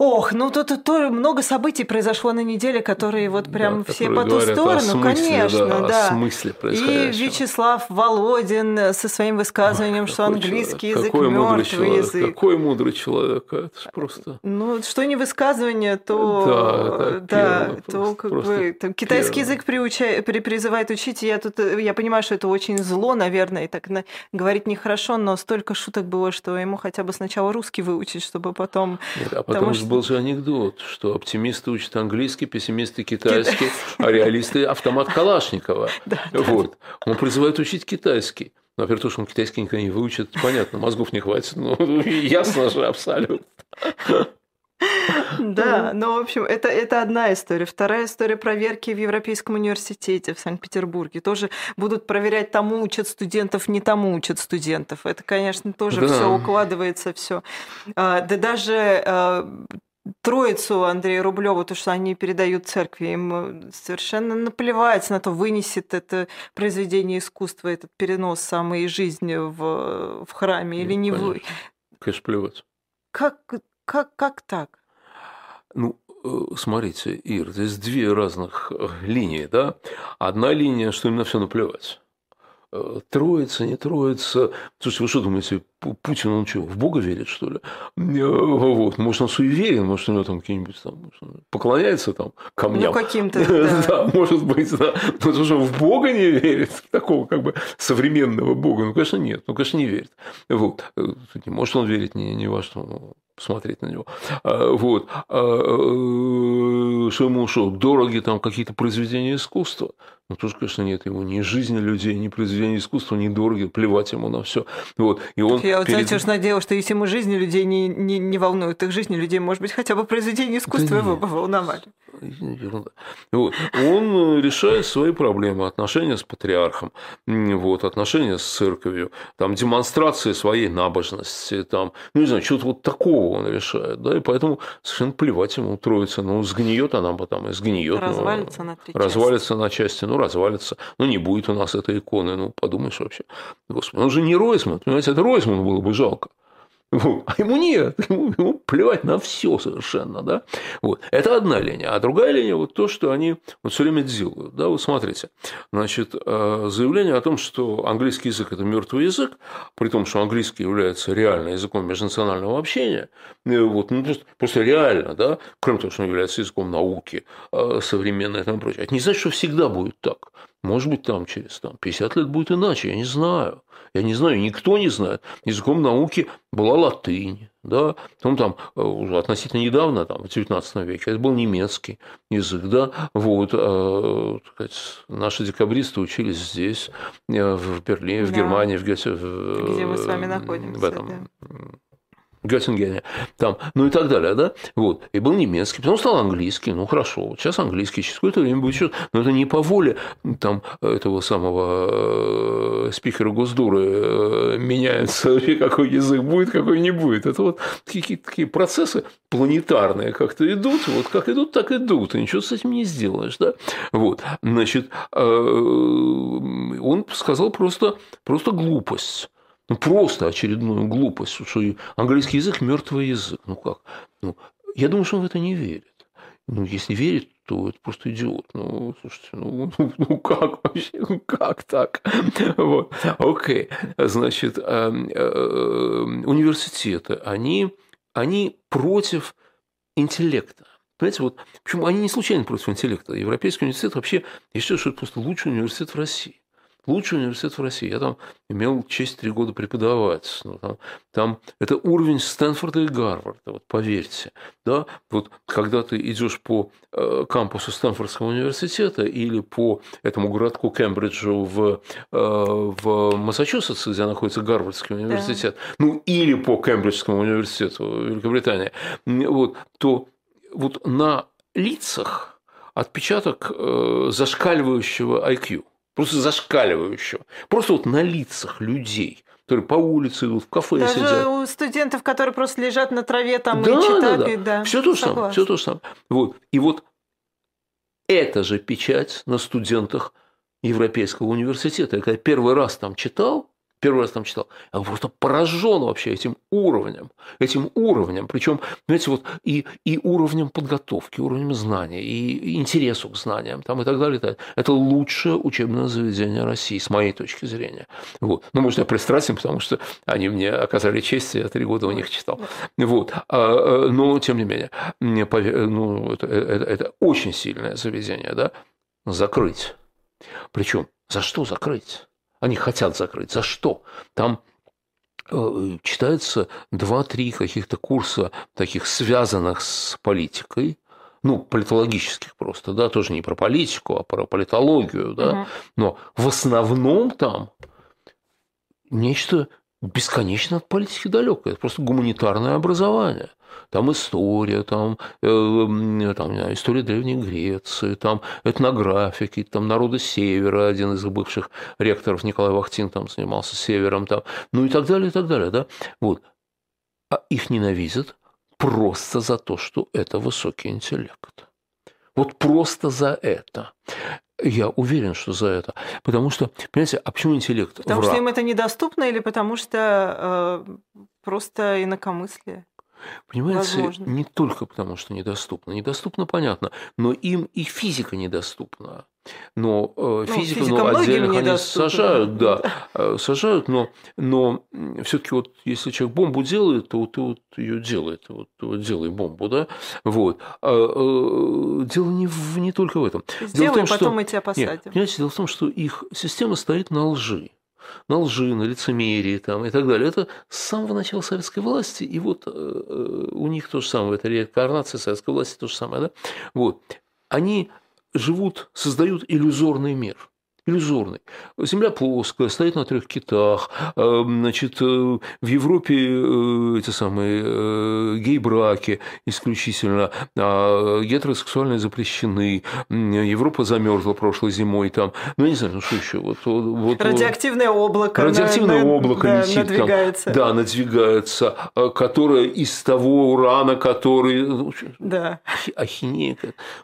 Ох, ну тут, тоже много событий произошло на неделе, которые вот прям да, все по ту сторону, смысле, конечно, да. да. О смысле И Вячеслав Володин со своим высказыванием, Ах, что английский человек, язык мертвый язык. Какой мудрый человек, это просто. Ну, что не высказывание, то да, да первое, то как бы там, китайский язык приучай, при, призывает учить. Я тут я понимаю, что это очень зло, наверное, и так на, говорить нехорошо, но столько шуток было, что ему хотя бы сначала русский выучить, чтобы потом. Нет, а потом что был же анекдот, что оптимисты учат английский, пессимисты китайский, а реалисты автомат Калашникова. Вот. Он призывает учить китайский. Ну, во-первых, то, что он китайский никогда не выучит, понятно, мозгов не хватит, ну, ясно же, абсолютно. Да, ну, в общем, это, это одна история. Вторая история проверки в Европейском университете в Санкт-Петербурге. Тоже будут проверять, тому учат студентов, не тому учат студентов. Это, конечно, тоже да. все укладывается, все. А, да даже а, Троицу Андрея Рублева, то, что они передают церкви, им совершенно наплевать на то, вынесет это произведение искусства, этот перенос самой жизни в, в храме ну, или не вы. Конечно, плевать. Как, как, как так? Ну, э, смотрите, Ир, здесь две разных э, линии, да? Одна линия, что им на все наплевать. Э, троица, не троица. Слушайте, вы что думаете, Путин, он что, в Бога верит, что ли? Э, вот. Может, он суеверен, может, у него там какие-нибудь там, поклоняется там камням. Ну, каким-то, да. да. может быть, да. Но то, что в Бога не верит, такого как бы современного Бога, ну, конечно, нет, ну, конечно, не верит. Вот. Э, может, он верит не, не во что, ну, смотреть на него. А, вот. А, что ему что, дороги там какие-то произведения искусства? Ну, тоже, конечно, нет ему ни жизни людей, ни произведения искусства, ни дороги, плевать ему на все. Вот. И он Я вот, перед... знаете, уж надеялась, что если ему жизни людей не, не, не волнуют, их жизни людей, может быть, хотя бы произведения искусства да его бы волновали. Ерунда. Вот. Он э, решает свои проблемы, отношения с патриархом, вот, отношения с церковью, там, демонстрации своей набожности, там, ну, не знаю, что-то вот такого он решает, да, и поэтому совершенно плевать ему троица, ну, сгниет она потом, и сгниет. Ну, развалится ну, на три Развалится части. на части, ну, развалится. Ну, не будет у нас этой иконы, ну, подумаешь вообще. Господи, он же не Ройсман, понимаете, это Ройсман было бы жалко. А ему нет, ему, ему плевать на все совершенно, да. Вот. Это одна линия. А другая линия вот то, что они вот все время делают. Да, вот смотрите. Значит, э, заявление о том, что английский язык – это мертвый язык, при том, что английский является реально языком межнационального общения, э, вот, ну, просто, просто реально, да, кроме того, что он является языком науки э, современной и тому прочее. Это не значит, что всегда будет так. Может быть, там через там, 50 лет будет иначе, я не знаю. Я не знаю, никто не знает. Языком науки была латынь, да, потом там э, относительно недавно, там, в XIX веке, это был немецкий язык, да, вот, э, сказать, наши декабристы учились здесь, э, в Берлине, в Германии, в в, где мы с вами находимся, в этом, да. Геттингене, там, ну и так далее, да, вот, и был немецкий, потом стал английский, ну хорошо, вот сейчас английский, через какое-то время будет еще, но это не по воле там этого самого э, спикера Госдуры э, меняется какой язык будет, какой не будет, это вот такие, такие процессы планетарные как-то идут, вот как идут, так идут, и ничего с этим не сделаешь, да, вот, значит, э, он сказал просто, просто глупость, ну, просто очередную глупость, что английский язык – мертвый язык. Ну как? Ну, я думаю, что он в это не верит. Ну, если верит, то это просто идиот. Ну, слушайте, ну, ну, ну как вообще? Ну, как так? Вот. Окей. Значит, э, э, университеты, они, они против интеллекта. Понимаете, вот почему они не случайно против интеллекта. Европейский университет вообще, я считаю, что это просто лучший университет в России лучший университет в России. Я там имел честь три года преподавать. Ну, там, там это уровень Стэнфорда и Гарварда, вот поверьте. Да? Вот когда ты идешь по э, кампусу Стэнфордского университета или по этому городку Кембриджу в, э, в Массачусетсе, где находится Гарвардский университет, да. ну или по Кембриджскому университету Великобритании, вот, то вот на лицах отпечаток э, зашкаливающего IQ. Просто зашкаливающего. Просто вот на лицах людей которые по улице идут, в кафе Даже сидят. Даже у студентов, которые просто лежат на траве там да, и читают. Да, да. да. Все то же самое. Все то же самое. Вот. И вот эта же печать на студентах Европейского университета. Я когда первый раз там читал, первый раз там читал, я просто поражен вообще этим уровнем, этим уровнем, причем, знаете, вот и, и уровнем подготовки, уровнем знания, и интересу к знаниям там, и так далее. И так далее. Это лучшее учебное заведение России, с моей точки зрения. Вот. Ну, может, я пристрастен, потому что они мне оказали честь, я три года у них читал. Вот. А, а, но, тем не менее, ну, это, это, это очень сильное заведение, да, закрыть. Причем, за что закрыть? Они хотят закрыть. За что? Там э, читается два-три каких-то курса таких связанных с политикой, ну, политологических просто, да, тоже не про политику, а про политологию, да, угу. но в основном там нечто бесконечно от политики далекое, это просто гуманитарное образование там история, там, э, там знаю, история Древней Греции, там этнография, там народы Севера, один из бывших ректоров Николай Вахтин там занимался Севером, там, ну и так далее, и так далее, да, вот. А их ненавидят просто за то, что это высокий интеллект. Вот просто за это. Я уверен, что за это. Потому что, понимаете, а почему интеллект Потому враг? что им это недоступно или потому что э, просто инакомыслие? Понимаете, Возможно. не только потому, что недоступно. Недоступно, понятно, но им и физика недоступна. Но э, ну, физика, ну, отдельно они сажают, да, э, сажают, но, но все-таки вот если человек бомбу делает, то ты вот ее делает, вот, вот делай бомбу, да, вот. А, э, дело не, в, не только в этом. Сделай, дело в том, потом что, мы тебя посадим. Нет, понимаете, дело в том, что их система стоит на лжи на лжи, на лицемерии там, и так далее. Это с самого начала советской власти, и вот э, э у них то же самое, это реинкарнация советской власти, то же самое, да? Вот. Они живут, создают иллюзорный мир – иллюзорный. Земля плоская, стоит на трех китах. Э, значит, э, в Европе э, эти самые гей-браки исключительно, а гетеросексуальные запрещены. Европа замерзла прошлой зимой там. Ну, я не знаю, ну что еще? Вот, вот, Радиоактивное облако. Радиоактивное на, облако да, летит надвигается. там. Да, надвигается. Которое из того урана, который... Да. Ахинея.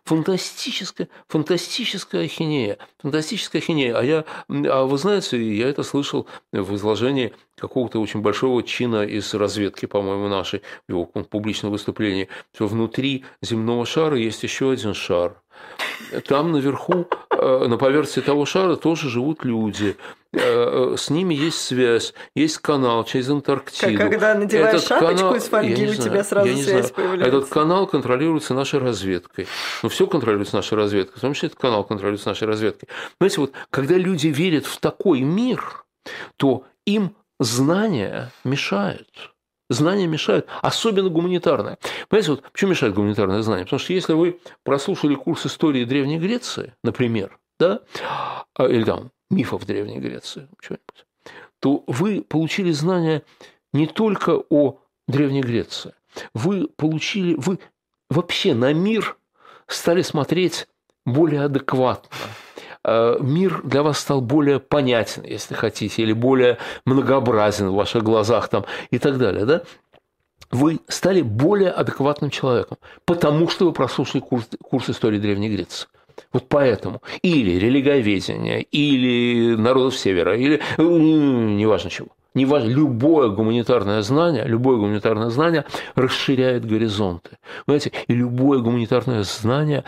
Фантастическая, фантастическая ахинея. Фантастическая ахинея не, а я, а вы знаете, я это слышал в изложении какого-то очень большого чина из разведки, по-моему, нашей, в его публичном выступлении, что внутри земного шара есть еще один шар. Там наверху, на поверхности того шара тоже живут люди. Э, э, с ними есть связь, есть канал через Антарктиду. Как когда надеваешь Этот шапочку канал, из фольги, у знаю, тебя сразу связь знаю. появляется. Этот канал контролируется нашей разведкой. Ну, все контролируется нашей разведкой, в том числе этот канал контролируется нашей разведкой. Знаете, вот когда люди верят в такой мир, то им знания мешают. Знания мешают, особенно гуманитарное. Понимаете, вот почему мешает гуманитарное знание? Потому что если вы прослушали курс истории Древней Греции, например, да, а, или там мифов Древней Греции, то вы получили знания не только о Древней Греции, вы получили, вы вообще на мир стали смотреть более адекватно, мир для вас стал более понятен, если хотите, или более многообразен в ваших глазах там, и так далее, да? Вы стали более адекватным человеком, потому что вы прослушали курс, курс истории Древней Греции. Вот поэтому. Или религиоведение, или народов Севера, или неважно чего. Неважно, любое гуманитарное знание, любое гуманитарное знание расширяет горизонты. Понимаете, и любое гуманитарное знание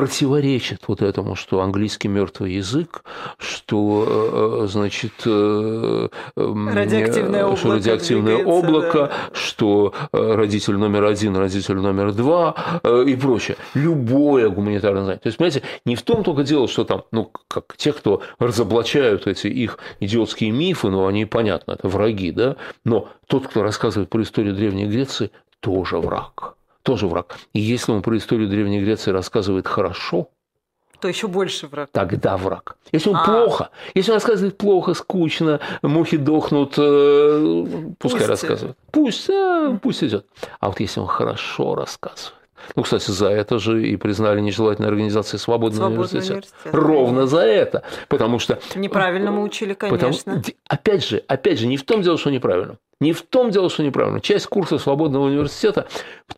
противоречит вот этому, что английский мертвый язык, что, э, значит, э, радиоактивное облако, что, радиоактивное облако, да. что э, родитель номер один, родитель номер два и прочее. Любое гуманитарное знание. То есть, понимаете, не в том только дело, что там, ну, как те, кто разоблачают эти их идиотские мифы, ну, они, понятно, это враги, да, но тот, кто рассказывает про историю Древней Греции, тоже враг тоже враг. И если он про историю Древней Греции рассказывает хорошо, то еще больше враг. Тогда враг. Если он а. плохо, если он рассказывает плохо, скучно, мухи дохнут, э, пускай пусть. рассказывает. Пусть, э, пусть идет. А вот если он хорошо рассказывает, Ну, кстати, за это же и признали нежелательной организации Свободного университета. университет. Ровно за это. Потому что... Неправильно мы учили, конечно. Потому, опять же, опять же, не в том дело, что неправильно. Не в том дело, что неправильно. Часть курса свободного университета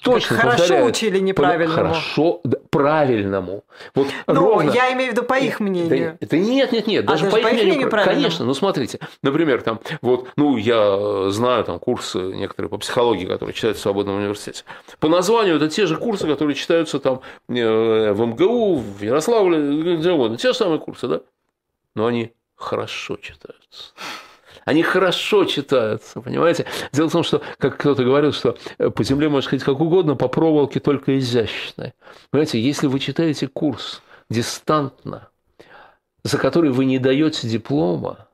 точно так хорошо повторяет, учили неправильному. Хорошо, да, правильному. Вот ну, ровно. я имею в виду по их мнению. Да, это нет, нет, нет. Даже, а, даже по, их мнению, конечно. Ну, смотрите, например, там, вот, ну, я знаю там курсы некоторые по психологии, которые читают в свободном университете. По названию это те же курсы, которые читаются там э, в МГУ, в Ярославле, где угодно. Те же самые курсы, да? Но они хорошо читаются. Они хорошо читаются, понимаете? Дело в том, что, как кто-то говорил, что э, по земле может ходить как угодно, по проволоке только изящно. Понимаете, если вы читаете курс дистантно, за который вы не даете диплома,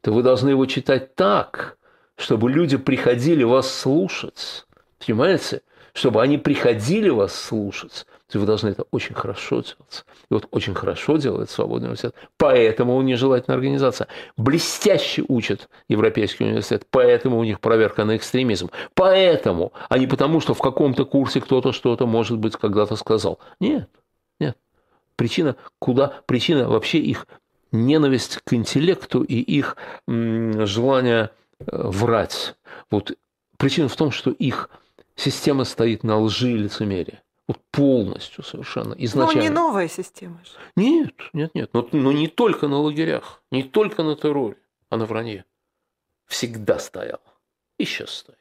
то вы должны его читать так, чтобы люди приходили вас слушать. Понимаете? Чтобы они приходили вас слушать, то вы должны это очень хорошо делать. И вот очень хорошо делает Свободный университет. Поэтому у них желательная организация. Блестяще учат Европейский университет. Поэтому у них проверка на экстремизм. Поэтому, а не потому, что в каком-то курсе кто-то что-то, может быть, когда-то сказал. Нет, нет. Причина куда? Причина вообще их ненависть к интеллекту и их желание э, врать. Вот причина в том, что их система стоит на лжи и лицемерии. Вот полностью совершенно изначально. Но не новая система. Нет, нет, нет. Но, но не только на лагерях, не только на терроре, а на вранье. Всегда стояла. И сейчас стоит.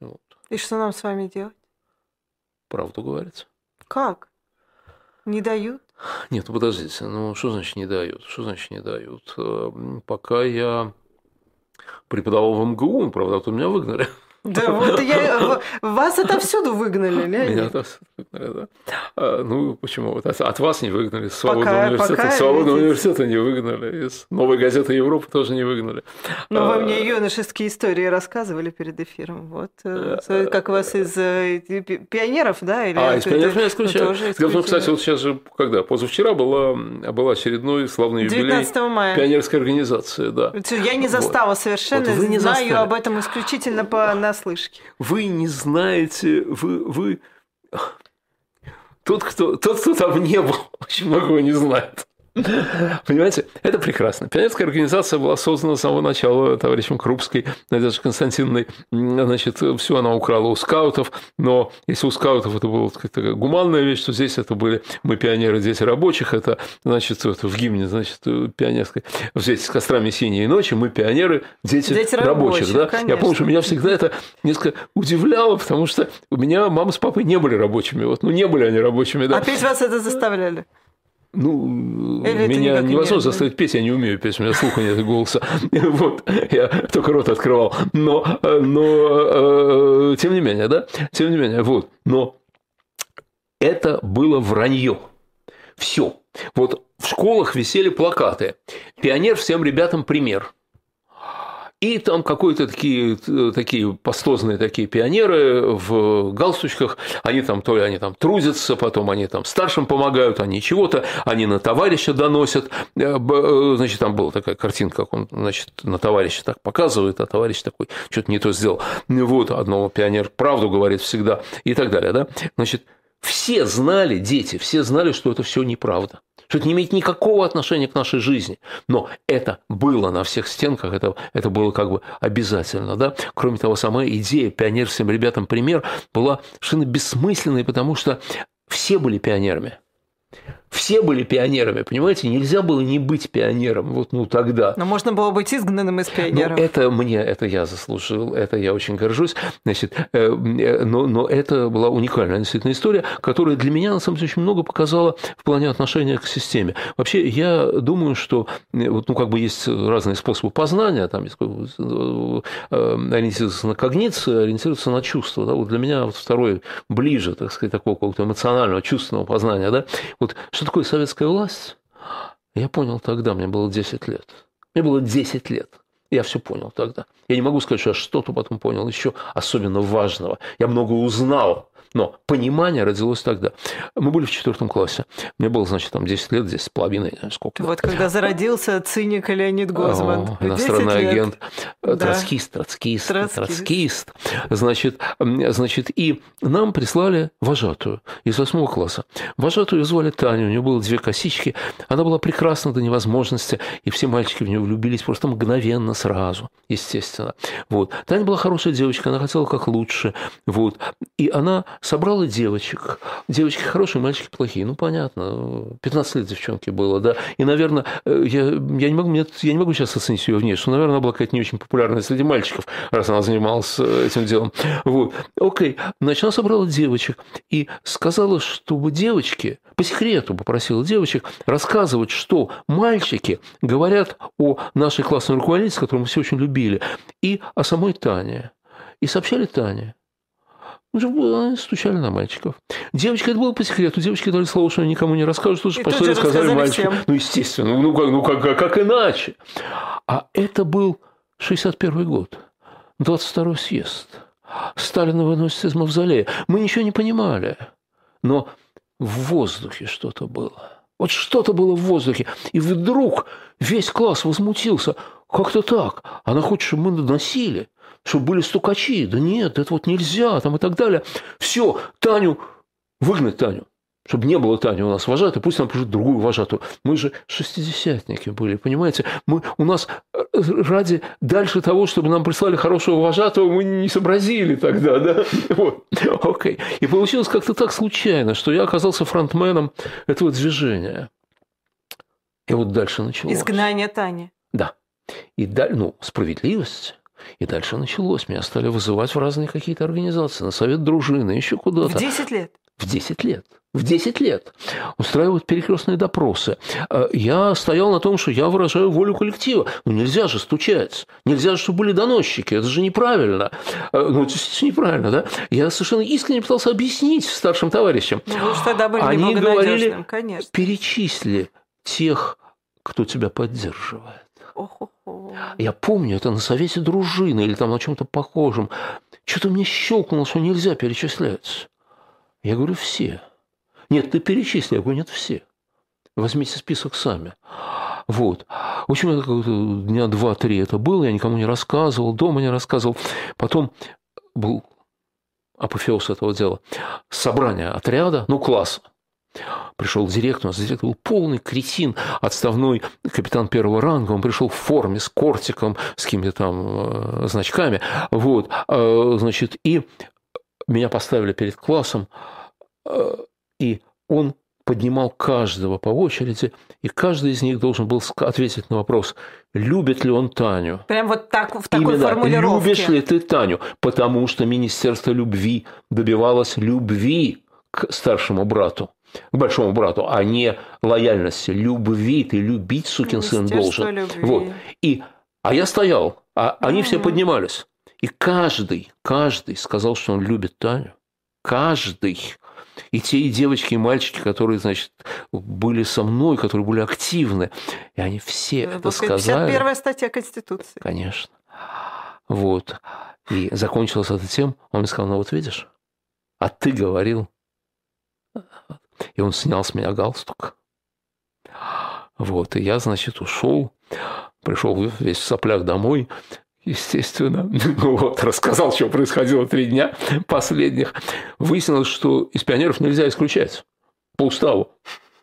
Вот. И что нам с вами делать? Правду говорится. Как? Не дают? Нет, ну подождите, ну что значит не дают? Что значит не дают? Эм, пока я преподавал в МГУ, правда, то меня выгнали. Да, вот я, вас отовсюду выгнали, Леонид. Меня отовсюду выгнали, да. А, ну, почему? Вот от, вас не выгнали, с Свободного университета, пока, Свободного университета не выгнали, из Новой газеты Европы тоже не выгнали. Ну, а, вы мне юношеские истории рассказывали перед эфиром, вот, э, э, как вас из э, пионеров, да? Или а, из пионеров меня исключают. Дело в том, кстати, вот сейчас же, когда, позавчера была, была очередной славный юбилей мая. пионерской организации, да. Я не застала вот. совершенно, вот, знаю об этом исключительно по наслышке. Вы не знаете, вы, вы... Тот, кто, тот, кто там не был, очень многого не знает. Понимаете, это прекрасно. Пионерская организация была создана с самого начала товарищем Крупской, Надеждой Константиновной. Значит, все она украла у скаутов, но если у скаутов это была такая гуманная вещь, то здесь это были мы пионеры, дети рабочих, это, значит, это в гимне, значит, пионерской, здесь с кострами синей ночи, мы пионеры, дети, дети рабочих. рабочих да? Я помню, что меня всегда это несколько удивляло, потому что у меня мама с папой не были рабочими, вот, ну не были они рабочими. Да? Опять вас это заставляли? Ну, Или меня невозможно заставить петь, я не умею петь, у меня слуха нет голоса. Вот, я только рот открывал. Но, но э, тем не менее, да, тем не менее, вот. Но это было вранье. Все. Вот в школах висели плакаты. Пионер всем ребятам пример. И там какие-то такие, такие пастозные такие пионеры в галстучках, они там то ли они там трудятся, потом они там старшим помогают, они чего-то, они на товарища доносят. Э, э, значит, там была такая картинка, как он, значит, на товарища так показывает, а товарищ такой что-то не то сделал. Вот, одного пионер правду говорит всегда и так далее, да. Значит, все знали, дети, все знали, что это все неправда что это не имеет никакого отношения к нашей жизни. Но это было на всех стенках, это, это было как бы обязательно. Да? Кроме того, сама идея «Пионер всем ребятам пример» была совершенно бессмысленной, потому что все были пионерами. Все были пионерами, понимаете? Нельзя было не быть пионером вот ну тогда. Но можно было быть изгнанным из пионеров. Ну, это мне, это я заслужил, это я очень горжусь. Значит, э, э, но, но это была уникальная действительно история, которая для меня, на самом деле, очень много показала в плане отношения к системе. Вообще, я думаю, что э, вот, ну, как бы есть разные способы познания, там есть ориентироваться на когницию, ориентироваться на чувства. Да? Вот для меня вот второй ближе, так сказать, такого какого-то эмоционального, чувственного познания. Да? Вот что такое советская власть? Я понял тогда, мне было 10 лет. Мне было 10 лет. Я все понял тогда. Я не могу сказать, что я что-то потом понял еще особенно важного. Я много узнал. Но понимание родилось тогда. Мы были в четвертом классе. Мне было, значит, там 10 лет, 10 с половиной, сколько. Вот когда зародился циник Леонид Гозман. О, иностранный агент. Да. Троцкист, троцкист, троцкист, троцкист. Значит, значит, и нам прислали вожатую из восьмого класса. Вожатую звали Таню, у нее было две косички. Она была прекрасна до невозможности, и все мальчики в нее влюбились просто мгновенно, сразу, естественно. Вот. Таня была хорошая девочка, она хотела как лучше. Вот. И она собрала девочек. Девочки хорошие, мальчики плохие. Ну, понятно. 15 лет девчонке было, да. И, наверное, э, я, я, не, могу, я не могу сейчас оценить ее внешность, но, наверное, она была какая-то не очень популярная среди мальчиков, раз она занималась э, этим делом. Вот. Окей. Значит, она собрала девочек и сказала, чтобы девочки, по секрету попросила девочек рассказывать, что мальчики говорят о нашей классной руководительнице, которую мы все очень любили, и о самой Тане. И сообщали Тане. Уже стучали на мальчиков. Девочки, это было по секрету. Девочки дали слово, что они никому не расскажут. Тут же пошли рассказали мальчикам. Ну, естественно. Ну, как, ну как, как иначе? А это был 61 год. 22 съезд. Сталина выносит из мавзолея. Мы ничего не понимали. Но в воздухе что-то было. Вот что-то было в воздухе. И вдруг весь класс возмутился. Как-то так. Она хочет, чтобы мы доносили, чтобы были стукачи. Да нет, это вот нельзя, там и так далее. Все, Таню, выгнать Таню чтобы не было Тани у нас вожатой, пусть нам пишут другую вожатую. Мы же шестидесятники были, понимаете? Мы, у нас э, ради дальше того, чтобы нам прислали хорошего вожатого, мы не сообразили тогда, да? Вот. Окей. И получилось как-то так случайно, что я оказался фронтменом этого движения. И вот дальше началось. Изгнание Тани. Да. И дальше, ну, справедливость. И дальше началось. Меня стали вызывать в разные какие-то организации, на совет дружины, еще куда-то. В 10 лет? В 10 лет в 10 лет устраивают перекрестные допросы. Э, я стоял на том, что я выражаю волю коллектива. Ну, нельзя же стучать. Нельзя же, чтобы были доносчики. Это же неправильно. Э, ну, это неправильно, да? Я совершенно искренне пытался объяснить старшим товарищам. Ну, вы же тогда были Они говорили, конечно. перечисли тех, кто тебя поддерживает. Я помню, это на совете дружины или там на чем-то похожем. Что-то мне щелкнуло, что нельзя перечислять. Я говорю, все. Нет, ты перечисли. Я говорю, нет, все. Возьмите список сами. Вот. В общем, это дня два-три это было, я никому не рассказывал, дома не рассказывал. Потом был апофеоз этого дела. Собрание отряда, ну, класса. Пришел директор, у нас директор был полный кретин, отставной капитан первого ранга, он пришел в форме с кортиком, с какими-то там э, значками, вот, э, значит, и меня поставили перед классом, э, и он поднимал каждого по очереди, и каждый из них должен был ответить на вопрос, любит ли он Таню. Прям вот так, в такой Именно, формулировке. любишь ли ты Таню? Потому что Министерство любви добивалось любви к старшему брату к большому брату, а не лояльности, любви. Ты любить, сукин сын, должен. Любви. Вот. И, а я стоял, а они mm-hmm. все поднимались. И каждый, каждый сказал, что он любит Таню. Каждый. И те и девочки, и мальчики, которые, значит, были со мной, которые были активны, и они все это, это сказали. 51 статья Конституции. Конечно. Вот. И закончилось это тем, он мне сказал, ну вот видишь, а ты говорил. И он снял с меня галстук. Вот, и я, значит, ушел, пришел весь в соплях домой, естественно. Ну вот, рассказал, что происходило три дня последних. Выяснилось, что из пионеров нельзя исключать по уставу.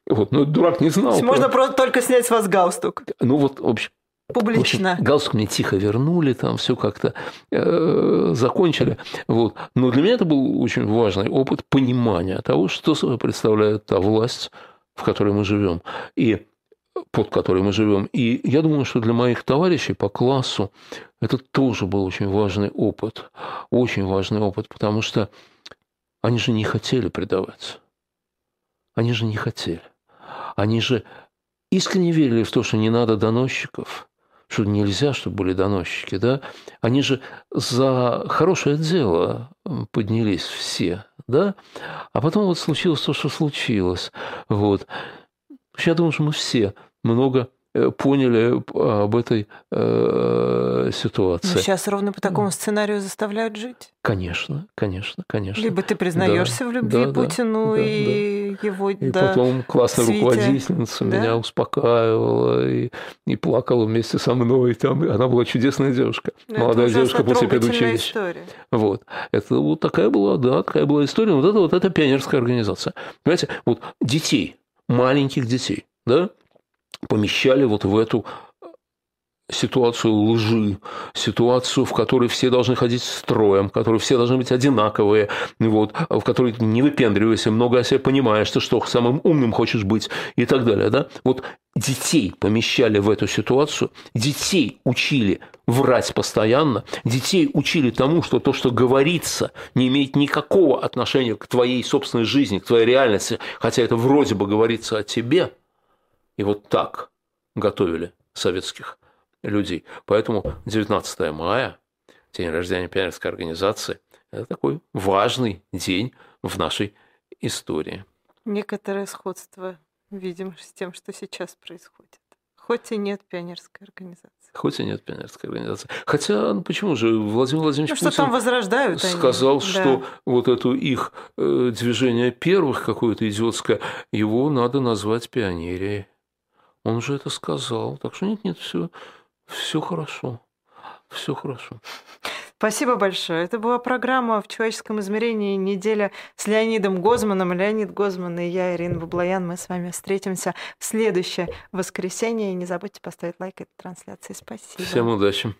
Вот, ну, дурак не знал. Есть, можно просто только снять с вас галстук. Ну, вот, в общем, Публично. Общем, галстук мне тихо вернули, там все как-то э, закончили. Вот. Но для меня это был очень важный опыт понимания того, что собой представляет та власть, в которой мы живем. И под которой мы живем. И я думаю, что для моих товарищей по классу это тоже был очень важный опыт. Очень важный опыт, потому что они же не хотели предаваться. Они же не хотели. Они же искренне верили в то, что не надо доносчиков, что нельзя, чтобы были доносчики, да? Они же за хорошее дело поднялись все, да? А потом вот случилось то, что случилось. Вот. Я думаю, что мы все много поняли об этой э, ситуации. Но сейчас ровно по такому сценарию заставляют жить? Конечно, конечно, конечно. Либо ты признаешься да, в любви да, Путину да, и да. его И да, потом классная свите. руководительница да? меня успокаивала и, и плакала вместе со мной. Там, она была чудесная девушка, Но молодая девушка после педучилища. Вот. Это вот такая была, да, такая была история. Вот это вот это пионерская организация. Понимаете, вот детей, маленьких детей, да, помещали вот в эту ситуацию лжи, ситуацию, в которой все должны ходить строем, в которой все должны быть одинаковые, вот, в которой не выпендривайся, много о себе понимаешь, ты что, самым умным хочешь быть и так далее. Да? Вот детей помещали в эту ситуацию, детей учили врать постоянно, детей учили тому, что то, что говорится, не имеет никакого отношения к твоей собственной жизни, к твоей реальности, хотя это вроде бы говорится о тебе. И вот так готовили советских людей. Поэтому 19 мая, день рождения пионерской организации, это такой важный день в нашей истории. Некоторое сходство видим с тем, что сейчас происходит. Хоть и нет пионерской организации. Хоть и нет пионерской организации. Хотя, ну почему же, Владимир Владимирович ну, что Путин там возрождают сказал, они. что да. вот эту их э, движение первых какое-то идиотское, его надо назвать пионерией. Он уже это сказал. Так что нет, нет, все, все хорошо. Все хорошо. Спасибо большое. Это была программа «В человеческом измерении. Неделя» с Леонидом Гозманом. Леонид Гозман и я, Ирина Баблоян. Мы с вами встретимся в следующее воскресенье. И не забудьте поставить лайк этой трансляции. Спасибо. Всем удачи.